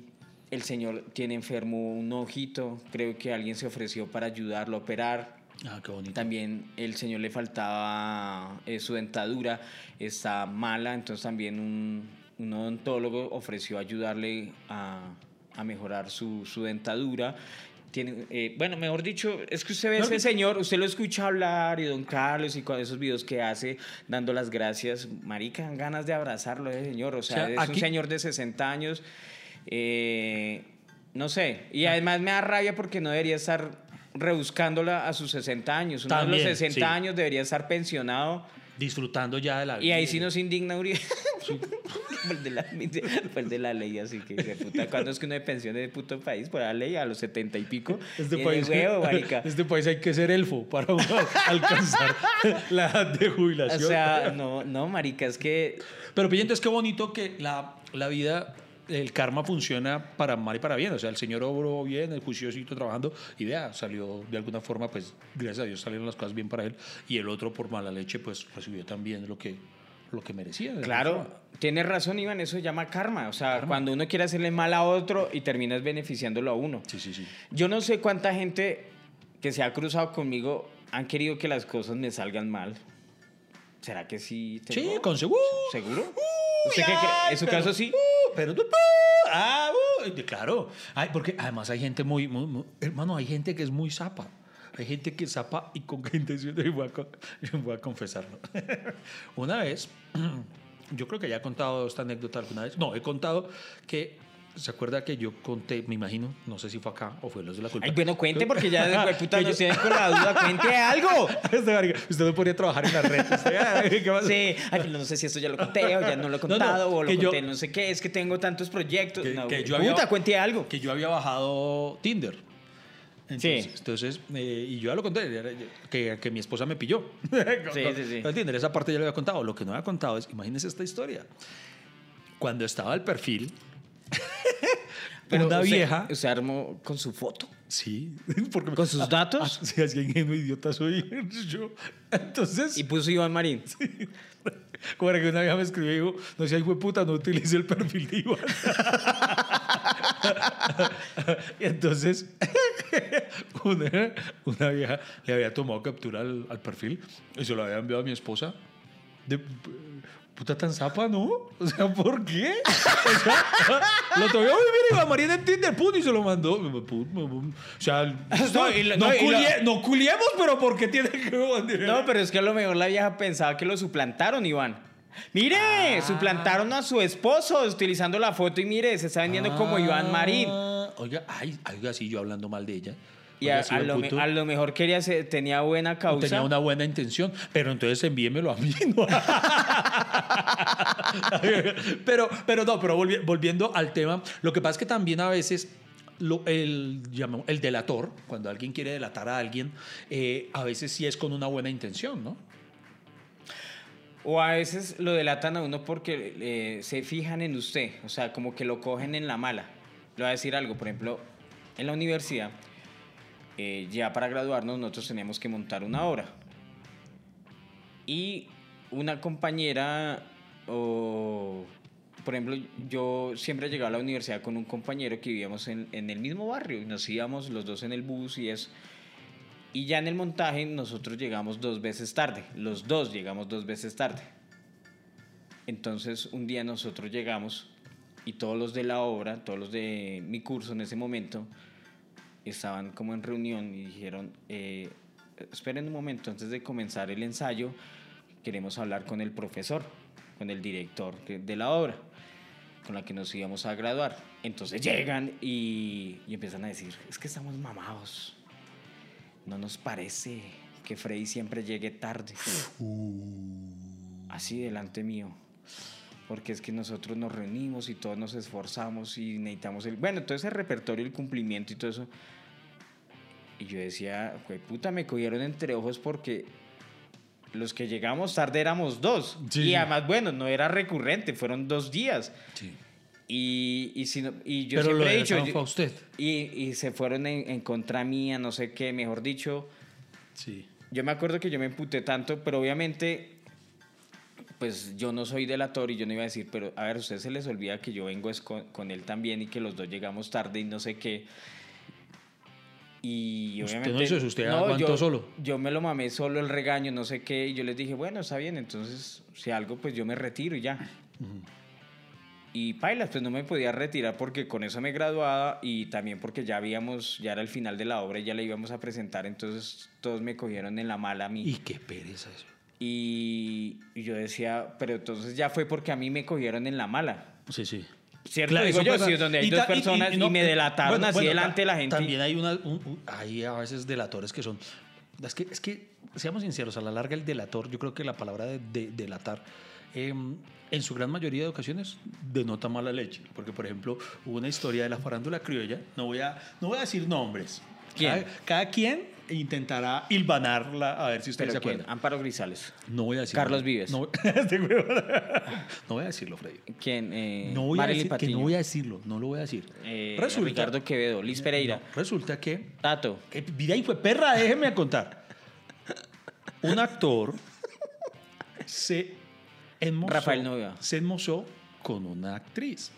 el señor tiene enfermo un ojito, creo que alguien se ofreció para ayudarlo a operar,
Ah, qué bonito.
también el señor le faltaba eh, su dentadura, está mala, entonces también un, un odontólogo ofreció ayudarle a, a mejorar su, su dentadura. Tiene, eh, bueno, mejor dicho, es que usted ve a ese señor, usted lo escucha hablar y don Carlos y con esos videos que hace dando las gracias, marica, ganas de abrazarlo ese señor, o sea,
O sea,
es
aquí-
un señor de 60 años, eh, no sé, y además me da rabia porque no debería estar rebuscándola a sus 60 años. Uno de los 60
sí.
años debería estar pensionado.
Disfrutando ya de la vida.
Y ahí sí nos indigna Uribe. El de la, fue el de la ley, así que de puta. ¿Cuándo es que uno de pensión de puto país? Por la ley, a los 70 y pico.
Este
Tiene
país,
huevo,
este país hay que ser elfo para alcanzar la edad de
O
jubilación.
sea, no, no, marica, es que
Pero pille, entonces qué bonito que la, la vida, el karma funciona para mal y para bien. O sea, el señor obró bien, el juiciosito trabajando, y salió de alguna forma, pues gracias a Dios salieron las cosas bien para él. Y el otro, por mala leche, pues recibió también lo que, lo que merecía.
Claro, tienes razón, Iván, eso se llama karma. O sea, cuando uno quiere hacerle mal a otro y terminas beneficiándolo a uno.
Sí, sí, sí.
Yo no sé cuánta gente que se ha cruzado conmigo han querido que las cosas me salgan mal. ¿Será que sí?
Sí, con seguro.
¿Seguro?
Uh,
¿Usted qué cree? ¿En su
pero-
caso sí?
uh, pero tú, ah, uh, claro. Ay, porque además hay gente muy, muy- muy- hermano, hay gente que es muy zapa. Hay gente que zapa y con qué intención, y voy a, voy a confesarlo. Una vez, yo creo que ya he contado esta anécdota alguna vez. No, he contado que, ¿se acuerda que yo conté, me imagino, no sé si fue acá o fue los de la culpa?
Ay, bueno, cuente porque ya después puta no
yo-
se con la duda. Cuente algo.
Este Usted no podría trabajar en la red.
Sí, ay, pero no sé si esto ya lo conté o ya no lo he
No, no,
contado o lo
yo-
conté, no sé qué, es que tengo tantos proyectos.
que,
no,
que yo
puta,
había,
cuente algo.
Que yo había bajado Tinder. Entonces,
Sí.
entonces eh, y yo ya lo conté, que, que mi esposa me pilló.
Sí, sí, sí.
Tinder, esa parte ya lo había contado. Lo que no había contado es, imagínense esta historia. Cuando estaba el perfil, una
usted-
vieja...
Usted armó con su foto.
Sí, porque
¿Con sus datos?
Ah, sí, así ingenuo idiota soy yo. Entonces,
Y puso Iván Marín.
como era que una vieja me escribió y dijo, no sea hijo de puta, no utilice el perfil de Iván. y entonces, una, una vieja le había tomado captura al, al perfil y se lo había enviado a mi esposa. De, puta tan zapa, ¿no? O sea, ¿por qué? O sea, lo tomó, "Ay, mira, Iván María en Tinder, pum, y se lo mandó. O sea, no,
y la-
no
no, y la-
culie- no culiemos, pero ¿por qué tiene que
No, pero es que a lo mejor la vieja pensaba que lo suplantaron, Iván. Mire,
Ah.
suplantaron a su esposo utilizando la foto y mire, se está vendiendo como Iván Marín.
Ah, Oiga, ay, oiga, sí, yo hablando mal de ella.
Y
Oiga,
a,
sí,
a
buen
lo, me- a lo mejor quería ser- tenía buena causa.
Tenía una buena intención, pero entonces envíemelo a mí. ¿no? pero, pero no, pero volvi- volviendo al tema, lo que pasa es que también a veces el, el delator, cuando alguien quiere delatar a alguien, eh, a veces sí es con una buena intención, ¿no?
O a veces lo delatan a uno porque eh, se fijan en usted, o sea, como que lo cogen en la mala. Le voy a decir algo, por ejemplo, en la universidad, eh, ya para graduarnos nosotros teníamos que montar una obra. Y una compañera, o, por ejemplo, yo siempre llegaba a la universidad con un compañero que vivíamos en, en el mismo barrio y nos íbamos los dos en el bus y eso. Y ya en el montaje nosotros llegamos dos veces tarde, los dos llegamos dos veces tarde. Entonces un día nosotros llegamos y todos los de la obra, todos los de mi curso en ese momento, estaban como en reunión y dijeron, eh, esperen un momento, antes de comenzar el ensayo, queremos hablar con el profesor, con el director de la obra, con la que nos íbamos a graduar. Entonces llegan y, y empiezan a decir, es que estamos mamados, no nos parece que Freddy siempre llegue tarde. Así delante mío. Porque es que nosotros nos reunimos y todos nos esforzamos y necesitamos el... Bueno, todo ese repertorio, el cumplimiento y todo eso. Y yo decía, "Jue puta, me cogieron entre ojos porque los que llegamos tarde éramos dos.
Sí,
y además, bueno, no era recurrente, fueron dos días.
Sí.
Y, y, si no- y yo
Pero
siempre he dicho... Yo-
usted.
y, y se fueron en, en contra mía, no sé qué, mejor dicho.
Sí.
Yo me acuerdo que yo me emputé tanto, pero obviamente, pues yo no soy delator y yo no iba a decir, pero a ver, a ustedes se les olvida que yo vengo es con, con él también y que los dos llegamos tarde y no sé qué. Y
Usted no
obviamente.
usted aguantó
yo,
solo.
Yo me lo mamé solo el regaño, no sé qué, y yo les dije, bueno, está bien, entonces, si algo, pues yo me retiro y ya. Y pailas, pues no me podía retirar porque con eso me graduaba y también porque ya habíamos, ya era el final de la obra y ya la íbamos a presentar, entonces todos me cogieron en la mala a mí.
Y qué pereza eso.
Y yo decía, pero entonces ya fue porque a mí me cogieron en la mala.
Sí, sí.
¿Cierto?
Claro,
Digo yo,
pasa.
donde hay
Y
dos
ta- y- y-
personas y,
no,
me delataron
bueno,
así
bueno,
delante de la gente.
También hay, una, un- un- hay a veces delatores que son... Es que, es que, seamos sinceros, a la larga el delator, yo creo que la palabra de, de- delatar, eh, en su gran mayoría de ocasiones, denota mala leche. Porque, por ejemplo, hubo una historia de la farándula criolla, no voy a, no voy a decir nombres.
¿Quién?
Cada, cada quien intentará hilvanarla a ver si ustedes se acuerdan.
Amparo Grisales.
No voy a decir
Carlos. Vives.
No, este. No voy a decirlo, Freddy.
¿Quién? Eh,
No voy a decir, que no voy a decirlo, no lo voy a decir.
Eh,
resulta,
Ricardo Quevedo, Liz Pereira,
no, resulta que,
Tato.
que vida y fue perra, déjeme contar. Un actor se enmozó,
Rafael Novia.
se enmozó con una actriz.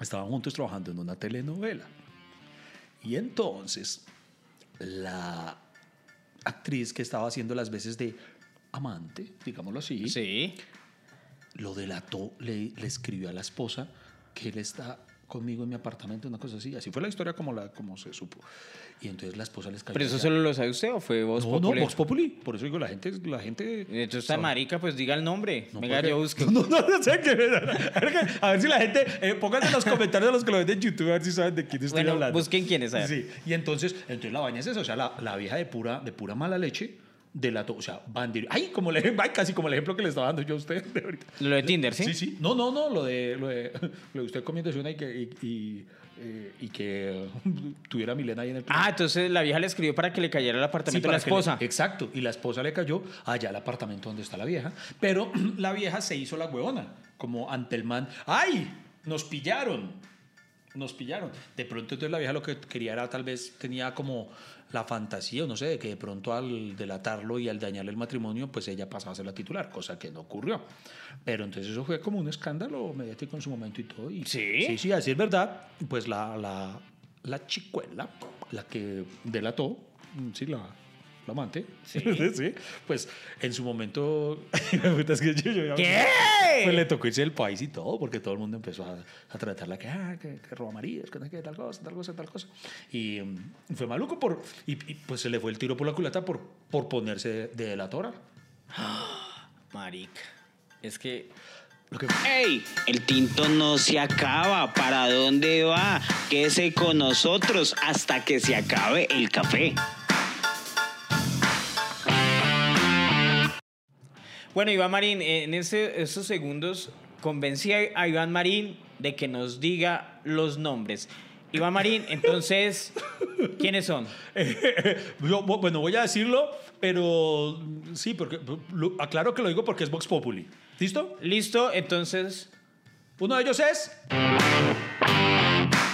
Estaban juntos trabajando en una telenovela. Y entonces la actriz que estaba haciendo las veces de amante, digámoslo así,
Sí.
lo delató, le, le escribió a la esposa que él está conmigo en mi apartamento, una cosa así. Así fue la historia como, la, como se supo. Y entonces la esposa les cayó.
¿Pero eso solo lo sabe usted o fue vos
No, no, Vox Populi. Por eso digo, la gente... La gente
Entonces está
sabe.
marica, pues diga el nombre.
No,
Venga, yo busco.
No, no, no sé qué. A ver, si la gente. Eh, pónganse en los comentarios de los que lo ven en YouTube a ver si saben de quién estoy
Bueno,
hablando.
busquen quién es, a ver.
Sí. Y entonces, entonces la vaina es eso. O sea, la, la vieja de pura, de pura mala leche delató. O sea, bandido. Ay, como el, ay, casi como el ejemplo que le estaba dando yo a usted de ahorita.
Lo de Tinder, ¿sí?
Sí, sí. No, no, no. Lo de, lo de, lo de usted comiéndose una y que, y, y, eh, y que tuviera Milena ahí en el
Ah, entonces la vieja le escribió para que le cayera el
Sí,
apartamento de la
le-
esposa.
exacto. Y la esposa le cayó allá al apartamento donde está la vieja. Pero la vieja se hizo la huevona. Como ante el man. ¡Ay! Nos pillaron. Nos pillaron. De pronto entonces la vieja lo que quería era tal vez tenía como la fantasía, o no sé, de que de pronto al delatarlo y al dañarle el matrimonio, pues ella pasaba a ser la titular, cosa que no ocurrió. Pero entonces eso fue como un escándalo mediático en su momento y todo. Y,
¿Sí?
Sí, sí, a decir verdad, pues la, la, la chicuela, la que delató, mm, sí, la, la amante, sí. pues en su momento, es que yo- yo-
¿Qué?
Pues le tocó irse del país y todo, porque todo el mundo empezó a, a tratarla que, ah, que, que roba maridos, que qué, tal cosa, tal cosa, tal cosa. Y mm, fue maluco por, y, y, pues se le fue el tiro por la culata por, por ponerse de, de delatora.
Marica. Es que.
Que,
¡Ey! El tinto no se acaba. ¿Para dónde va? Quédese con nosotros hasta que se acabe el café.
Bueno, Iván Marín, en ese, esos segundos convencí a Iván Marín de que nos diga los nombres. Iván Marín, entonces, ¿quiénes son?
Yo, bu- bueno, voy a decirlo, pero sí, porque lo- aclaro que lo digo porque es Vox Populi. ¿Listo?
¿Listo? Entonces,
Uno de ellos es.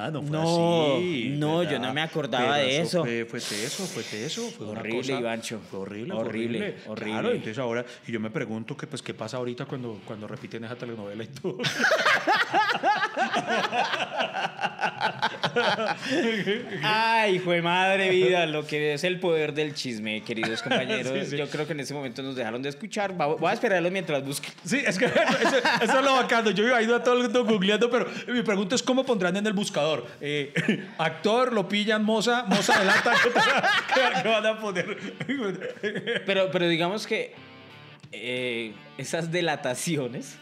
Más, no fue
No,
así.
no,
¿verdad?
yo no me acordaba
Pero
de eso.
Fue, fue teso, fue teso, fue una
Horrible,
cosa-
Ivancho.
Fue horrible,
Horrible,
horrible,
horrible.
Claro, entonces ahora, y yo me pregunto que, pues, qué pasa ahorita cuando, cuando repiten esa telenovela y todo.
Ay, fue madre vida, lo que es el poder del chisme, queridos compañeros.
Sí, sí.
Yo creo que en ese momento nos dejaron de escuchar. Voy a esperarlo mientras busque.
Sí, es que eso, eso es lo bacano. Yo iba a todo el mundo googleando, pero mi pregunta es cómo pondrán en el buscador. Eh, actor, lo pillan, moza, moza de lata. ¿Qué, qué- qué van a poner?
Pero, pero digamos que eh, esas delataciones,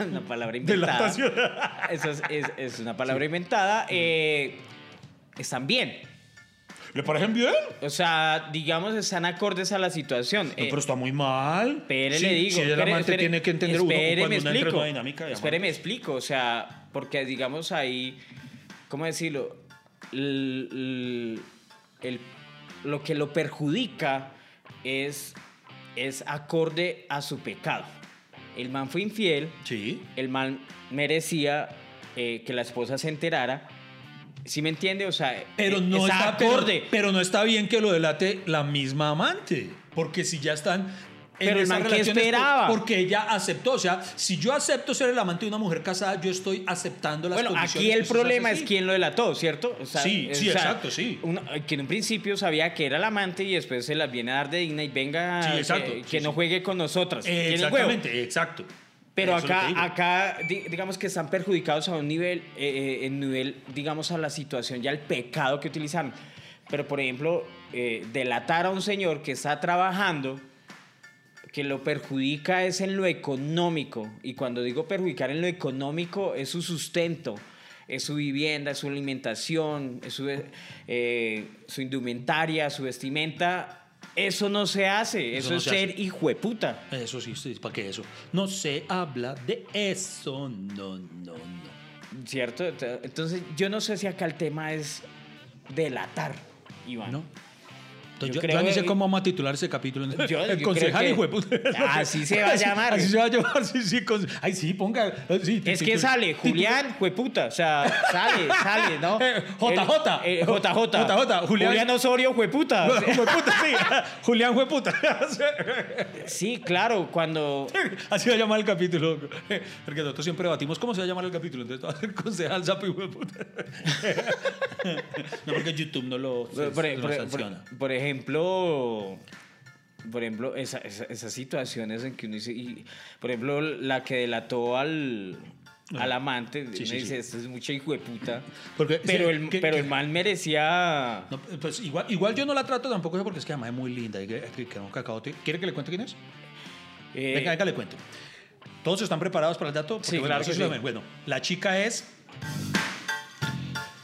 una palabra inventada. Eso es, es- es una palabra inventada. eh, están bien.
¿Le parecen bien?
O sea, digamos, están acordes a la situación.
No,
Eh,
pero está muy mal.
Espere,
Sí,
le digo.
Si el
espere,
amante
espere,
tiene que entender uno
espere,
cuando
me
uno en
explico.
una dinámica
Espere, me explico. O sea, porque digamos ahí, ¿cómo decirlo? El- lo que lo perjudica es, es acorde a su pecado. El man fue infiel,
Sí.
el man merecía eh, que la esposa se enterara. ¿Sí me entiende? O sea,
Pero
eh,
no está, pero-
acorde.
Pero, no está bien que lo delate la misma amante. Porque si ya están.
Pero el man, ¿qué
relación es por-
esperaba?
Porque ella aceptó. O sea, si yo acepto ser el amante de una mujer casada, yo estoy aceptando las
Bueno,
condiciones.
aquí el
que
problema es quién lo delató, ¿cierto? O sea,
Sí,
o
sí,
sea,
exacto, sí.
que en un principio sabía que era el amante y después se las viene a dar de digna y venga,
Sí, exacto,
que,
sí,
que no juegue con nosotras.
Eh, exactamente, exacto.
Pero
Eso que
acá, acá di- digamos que están perjudicados a un nivel, eh, eh, en nivel, digamos, a la situación, ya el pecado que utilizaron. Pero, por ejemplo, eh, delatar a un señor que está trabajando, que lo perjudica es en lo económico. Y cuando digo perjudicar en lo económico, es su sustento, es su vivienda, es su alimentación, es su, eh, su indumentaria, su vestimenta. Eso no se hace, eso,
no
es
se
ser
hace.
hijo de puta.
Eso sí, sí, ¿para qué eso? No se habla de eso. No, no, no.
¿Cierto? Entonces, yo no sé si acá el tema es delatar, Iván.
¿No? Entonces,
Yo
yo,
creo
ya ni sé cómo vamos a titular ese capítulo.
Yo- yo
el concejal
que-
hijo de puta.
Así se va a llamar.
Así se va a llamar. Sí, sí, con- Ay, sí, ponga. sí,
Es que sale Julián, jueputa, o sea, sale, sale, ¿no?
Eh, JJ.
El- eh, JJ.
JJ, Julián-
Julián Osorio, jueputa.
Jueputa, sí. Julián fue puta.
Sí, claro, cuando...
Así va a llamar el capítulo. Porque nosotros siempre debatimos cómo se va a llamar el capítulo. Entonces, va a ser concejal sapo y puta. No, porque YouTube no lo,
Por, por-
no
por-
sanciona.
por- por ejemplo, por ejemplo, esa- esa- esas situaciones en que uno dice, y, por ejemplo, la que delató al, al amante,
Sí, sí,
dice,
sí.
esto es mucha hijo de puta.
Porque,
pero
sí,
el,
que-
pero
que-
el mal merecía...
No, pues igual, igual yo no la trato tampoco porque es que además es muy linda. Y que, que, que un cacaote. ¿Quiere que le cuente quién es?
eh,
venga, venga, le cuento. ¿Todos están preparados para el dato? Porque,
Sí,
bueno,
claro que sí.
Bueno, la chica es.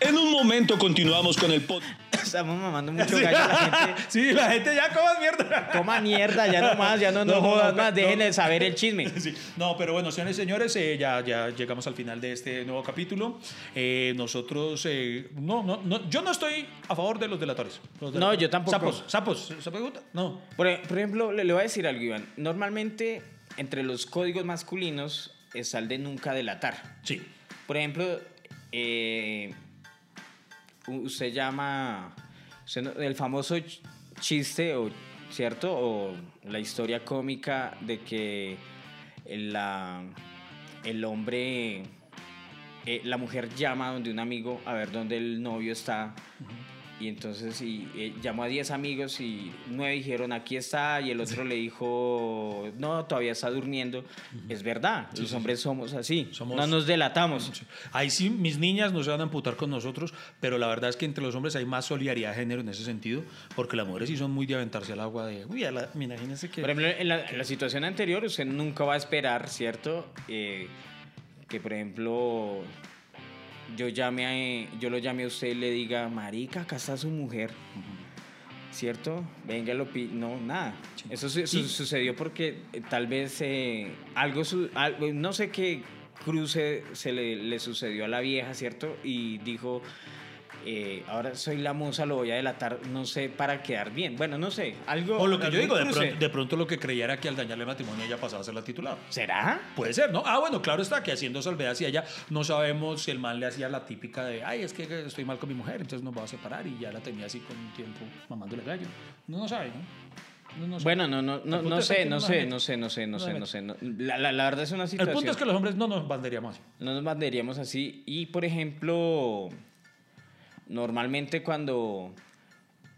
En un momento continuamos con el podcast.
Estamos mamando mucho gallo a la gente.
sí, la gente ya coma mierda.
Coma mierda, ya no más, ya no
No, no,
jodas más, de saber el chisme.
Sí. No, pero bueno, señores y señores, eh, ya, ya llegamos al final de este nuevo capítulo. Eh, nosotros, eh, no, no, no, yo no estoy a favor de los delatores. Los
No, yo tampoco.
Sapos, sapos, ¿se pregunta? No.
Por, e- por ejemplo, le, le voy a decir algo, Iván. Normalmente, entre los códigos masculinos está el de nunca delatar.
Sí.
Por ejemplo, eh, usted llama el famoso ch- chiste, o, ¿cierto? O la historia cómica de que la- el hombre, eh, la mujer llama donde un amigo a ver dónde el novio está. Y entonces y, eh, llamó a 10 amigos y 9 dijeron aquí está y el otro le dijo no, todavía está durmiendo. Es verdad, los hombres somos así,
Somos-
no nos delatamos.
Ahí sí, mis niñas no se van a amputar con nosotros, pero la verdad es que entre los hombres hay más solidaridad de género en ese sentido, porque las mujeres sí son muy de aventarse al agua de, uy, a la- imagínense que...
Por ejemplo, en la, en la situación anterior, usted nunca va a esperar, ¿cierto? Eh, que, por ejemplo, yo, llame a- yo lo llame a usted y le diga, marica, acá está su mujer. ¿Cierto? Venga, lo pi No, nada. Eso su- sucedió porque eh, tal vez eh, algo, su- algo- no sé qué cruce se le, le sucedió a la vieja, ¿cierto? Y dijo, eh, ahora soy la musa, lo voy a delatar, no sé, para quedar bien. Bueno, no sé, algo...
O lo que yo digo, de pronto, de pronto lo que creyera era que al dañarle el matrimonio ella pasaba a ser la titular.
¿Será?
Puede ser, ¿no? Ah, bueno, claro está que haciendo salvedad hacia ella, no sabemos si el man le hacía la típica de, ay, es que estoy mal con mi mujer, entonces nos va a separar y ya la tenía así con un tiempo mamándole gallo. No, no sabe, ¿no? No, no sabe.
Bueno, no, no, no,
El
no sé, no sé, no sé, no sé, no sé, no sé. La, la- la verdad es una
el
situación...
punto es que los hombres no nos banderíamos.
No nos banderíamos así. Y, por ejemplo, normalmente cuando,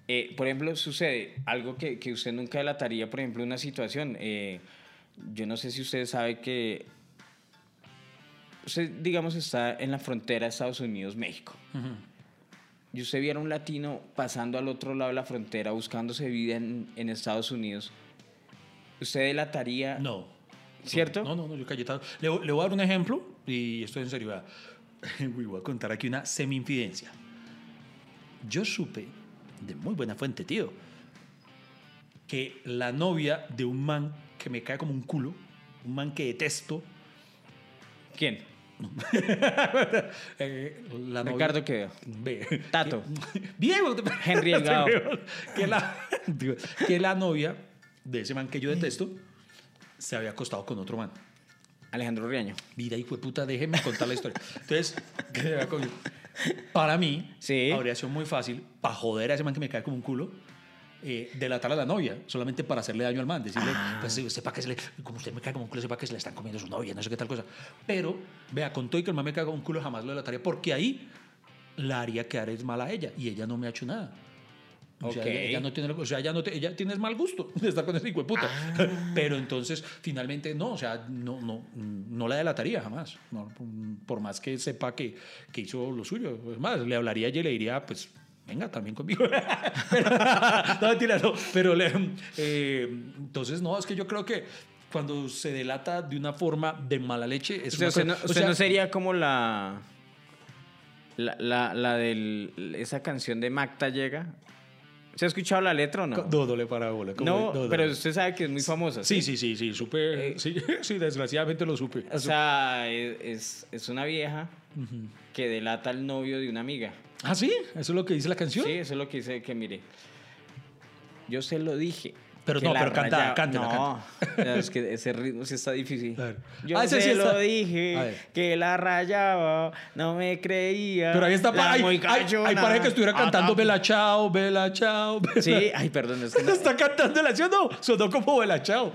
eh, por ejemplo, sucede algo que, que usted nunca delataría, por ejemplo, una situación. eh, yo no sé si usted sabe que usted, digamos, está en la frontera de Estados Unidos-México. Y usted viera un latino pasando al otro lado de la frontera buscándose vida en, en Estados Unidos. ¿Usted delataría?
No.
¿Cierto?
No, no, no, yo calletado. Le, le voy a dar un ejemplo y esto es en. Uy, voy a contar aquí una semi-infidencia. Yo supe, de muy buena fuente, tío, que la novia de un man que me cae como un culo, un man que detesto,
¿Quién?
eh, la novia-
Ricardo Quevedo.
Ve.
Tato.
Diego.
Henry Delgado.
que, la, que la novia de ese man que yo detesto se había acostado con otro man.
Alejandro Riaño.
Mira, hijo de puta, déjeme contar la historia. Entonces, ¿qué se va con- para mí,
Sí.
habría sido muy fácil, para joder a ese man que me cae como un culo, eh, delatar a la novia, solamente para hacerle daño al man. Decirle,
Ah.
pues sepa que se le, como usted me cae como un culo, sepa que se le están comiendo su novia, no sé qué tal cosa. Pero, vea, con todo y que el man me cae como un culo, jamás lo delataría, porque ahí la haría quedar es mal a ella, y ella no me ha hecho nada. O sea, ella, no tiene, o sea, ella no te- ella tiene mal gusto de estar con ese hijo de puta.
Ah.
Pero entonces, finalmente, no, o sea, no, no, no la delataría jamás. No, por más que sepa que, que hizo lo suyo. Es más, le hablaría y le diría, pues, venga también conmigo. Pero- no, mentira, no. Pero le- eh, entonces, no, es que yo creo que cuando se delata de una forma de mala leche, es
O sea, usted, no,
o
usted
sea,
no sería como la. La, la, la del. Esa canción de Macta llega. ¿Se ha escuchado la letra o no?
No, no le para bola. como-
No, pero usted sabe que es muy famosa.
Sí, sí, sí, sí, supe.
Eh,
sí, sí, desgraciadamente lo supe.
O sea, es, es, es una vieja que delata al novio de una amiga.
¿Ah, sí? ¿Eso es lo que dice la canción?
Sí, eso es lo que dice que mire. Yo se lo dije.
Pero
que
no,
la
pero canta, cántela,
No, es que ese ritmo sí está difícil.
Claro.
Yo
Ah, ese
se
sí
lo.
A
dije
ver.
que la rayaba, no me creía.
Pero ahí está,
la
ahí,
muy cachona.
parece que estuviera cantando
Ah,
Bella Chao, Bella Chao. Bella-
Sí, ay, perdón, es que no.
Está cantando la canción, no, sonó como Bella Chao.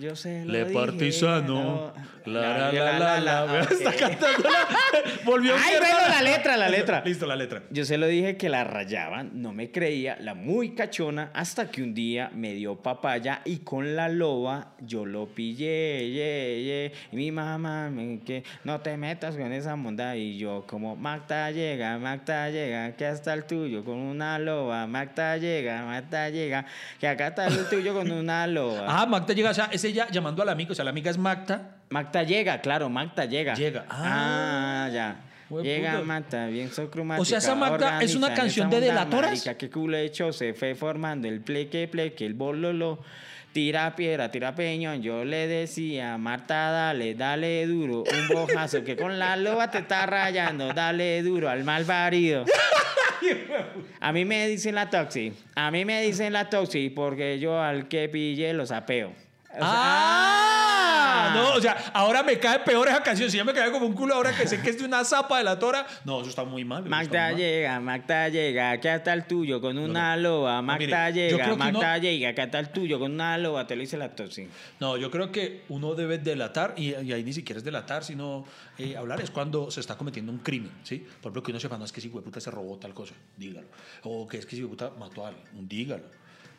Yo se lo
Le
dije,
partisano,
no.
la, la, la, la, la. Está cantando. Volvió
Ay, bueno, la letra, la letra.
Listo, la letra.
Yo se lo dije que la rayaban, no me creía, la muy cachona, hasta que un día me dio papaya y con la loba yo lo pillé, ye, ye. y mi mamá me que no te metas con esa monda y yo como Magda llega, Magda llega, que hasta el tuyo con una loba, Magda llega, Magda llega, que acá está el tuyo con una loba.
Ah, Magda llega, o sea, es ella llamando a la amiga, o sea, la amiga es Magda.
Magda llega, claro, Magda llega.
Llega.
Ah, ya.
Buen
Llega. Magda, bien socromática.
O sea, esa Magda es una canción de delatoras.
marica, que culo hecho se fue formando el pleque, pleque, el bololo. Tira piedra, tira peñón, yo le decía, Marta, dale, dale duro, un bojazo que con la loba te está rayando, dale duro al mal parido. A mí me dicen la toxi, a mí me dicen la toxi porque yo al que pille lo sapeo. O
ah, no, o sea, ahora me cae peor esa canción. Si ya me cae como un culo, ahora que sé que es de una zapa de la tora. No, eso está muy mal.
Magda
muy mal.
llega, Magda llega, que hasta el tuyo con una loba. Magda
mire, yo
llega,
uno-
Magda llega, que hasta el tuyo con una loba. Te lo dice la toxi.
No, yo creo que uno debe delatar, y, y ahí ni siquiera es delatar, sino eh, hablar, es cuando se está cometiendo un crimen, ¿sí? Por ejemplo, que uno sepa, no es que si puta se robó tal cosa, dígalo. O que es que si puta mató a alguien, dígalo.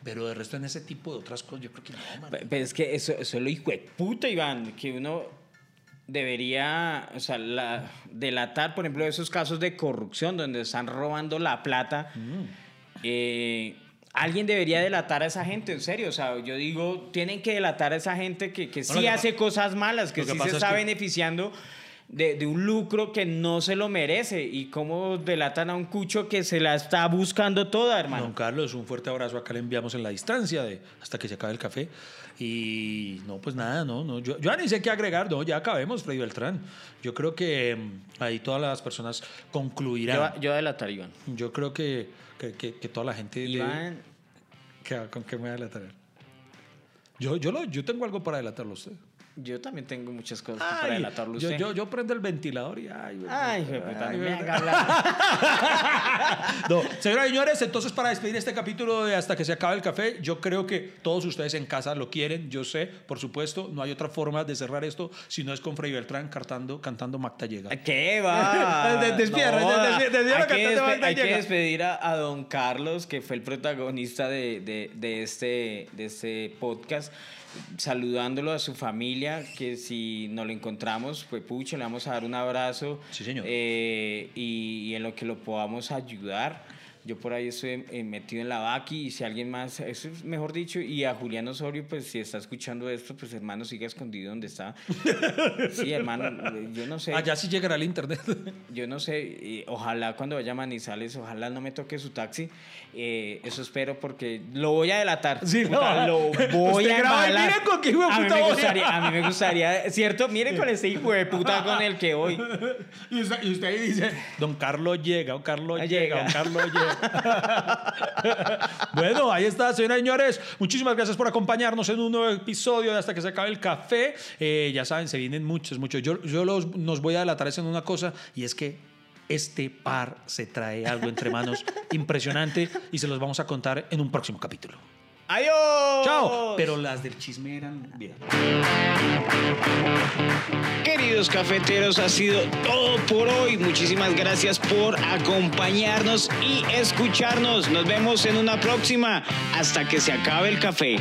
Pero de resto en ese tipo de otras cosas, yo creo que no, man.
Pe- Pero es que eso, eso es lo hijo de puta, Iván, que uno debería, o sea, la- delatar, por ejemplo, esos casos de corrupción donde están robando la plata.
Mm.
Eh, alguien debería delatar a esa gente, en serio. O sea, yo digo, tienen que delatar a esa gente que, que sí
que
hace cosas malas, que
que
sí
pasa
se
es
está
que-
beneficiando de, de un lucro que no se lo merece y cómo delatan a un cucho que se la está buscando toda, hermano.
Don Carlos, un fuerte abrazo. Acá le enviamos en la distancia de hasta que se acabe el café. Y no, pues nada, no, no. Yo, yo ya ni sé qué agregar, no, ya acabemos, Freddy Beltrán. Yo creo que mm, ahí todas las personas concluirán.
Yo, yo delatar, Iván.
Yo creo que, que, que- que toda la gente. le-
Iván,
¿Qué- ¿Con qué me va a delatar? Yo, yo, lo, yo tengo algo para delatarlo a usted.
Yo también tengo muchas cosas para
Ay,
a
yo, yo, yo prendo el ventilador y. Ay,
Ay, de puta,
ay,
me.
No, señoras y señores, entonces para despedir este capítulo de Hasta que se acabe el café, yo creo que todos ustedes en casa lo quieren, yo sé, por supuesto, no hay otra forma de cerrar esto si no es con Freddy Beltrán cantando, cantando Macta Llega.
¿Qué va?
Des- despierta,
No,
des- des- desvía la
hay, que despe-
Magda
hay que despedir a, a don Carlos, que fue el protagonista de, de- de este, de este podcast, saludándolo a su familia, que si nos lo encontramos, pues pucho, le vamos a dar un abrazo.
Sí, señor.
eh, y, y en lo que lo podamos ayudar. Yo por ahí estoy eh, metido en la vaqui y si alguien más, eso es mejor dicho, y a Julián Osorio, pues si está escuchando esto, pues hermano, siga escondido donde está. Sí, hermano, yo no sé.
Allá sí llegará el internet.
Yo no sé, y ojalá cuando vaya a Manizales, ojalá no me toque su taxi. Eh, eso espero porque lo voy a delatar.
Sí,
Puta,
no.
lo voy
Usted
a embalar.
miren con qué hijo de
a mí
puta
me gustaría, a mí me gustaría, ¿cierto? Miren con ese hijo de puta con el que voy.
y, usted, y usted ahí dice, don Carlos llega, don Carlos llega,
llega.
don Carlos llega. bueno, ahí está, señoras y señores. Muchísimas gracias por acompañarnos en un nuevo episodio de Hasta que se acabe el café. Eh, ya saben, se vienen muchos, muchos. Yo, yo los, nos voy a delatar en una cosa y es que este par se trae algo entre manos impresionante y se los vamos a contar en un próximo capítulo.
¡Adiós!
Chao. Pero las del chisme eran bien.
Queridos cafeteros, ha sido todo por hoy. Muchísimas gracias por acompañarnos y escucharnos. Nos vemos en una próxima. Hasta que se acabe el café.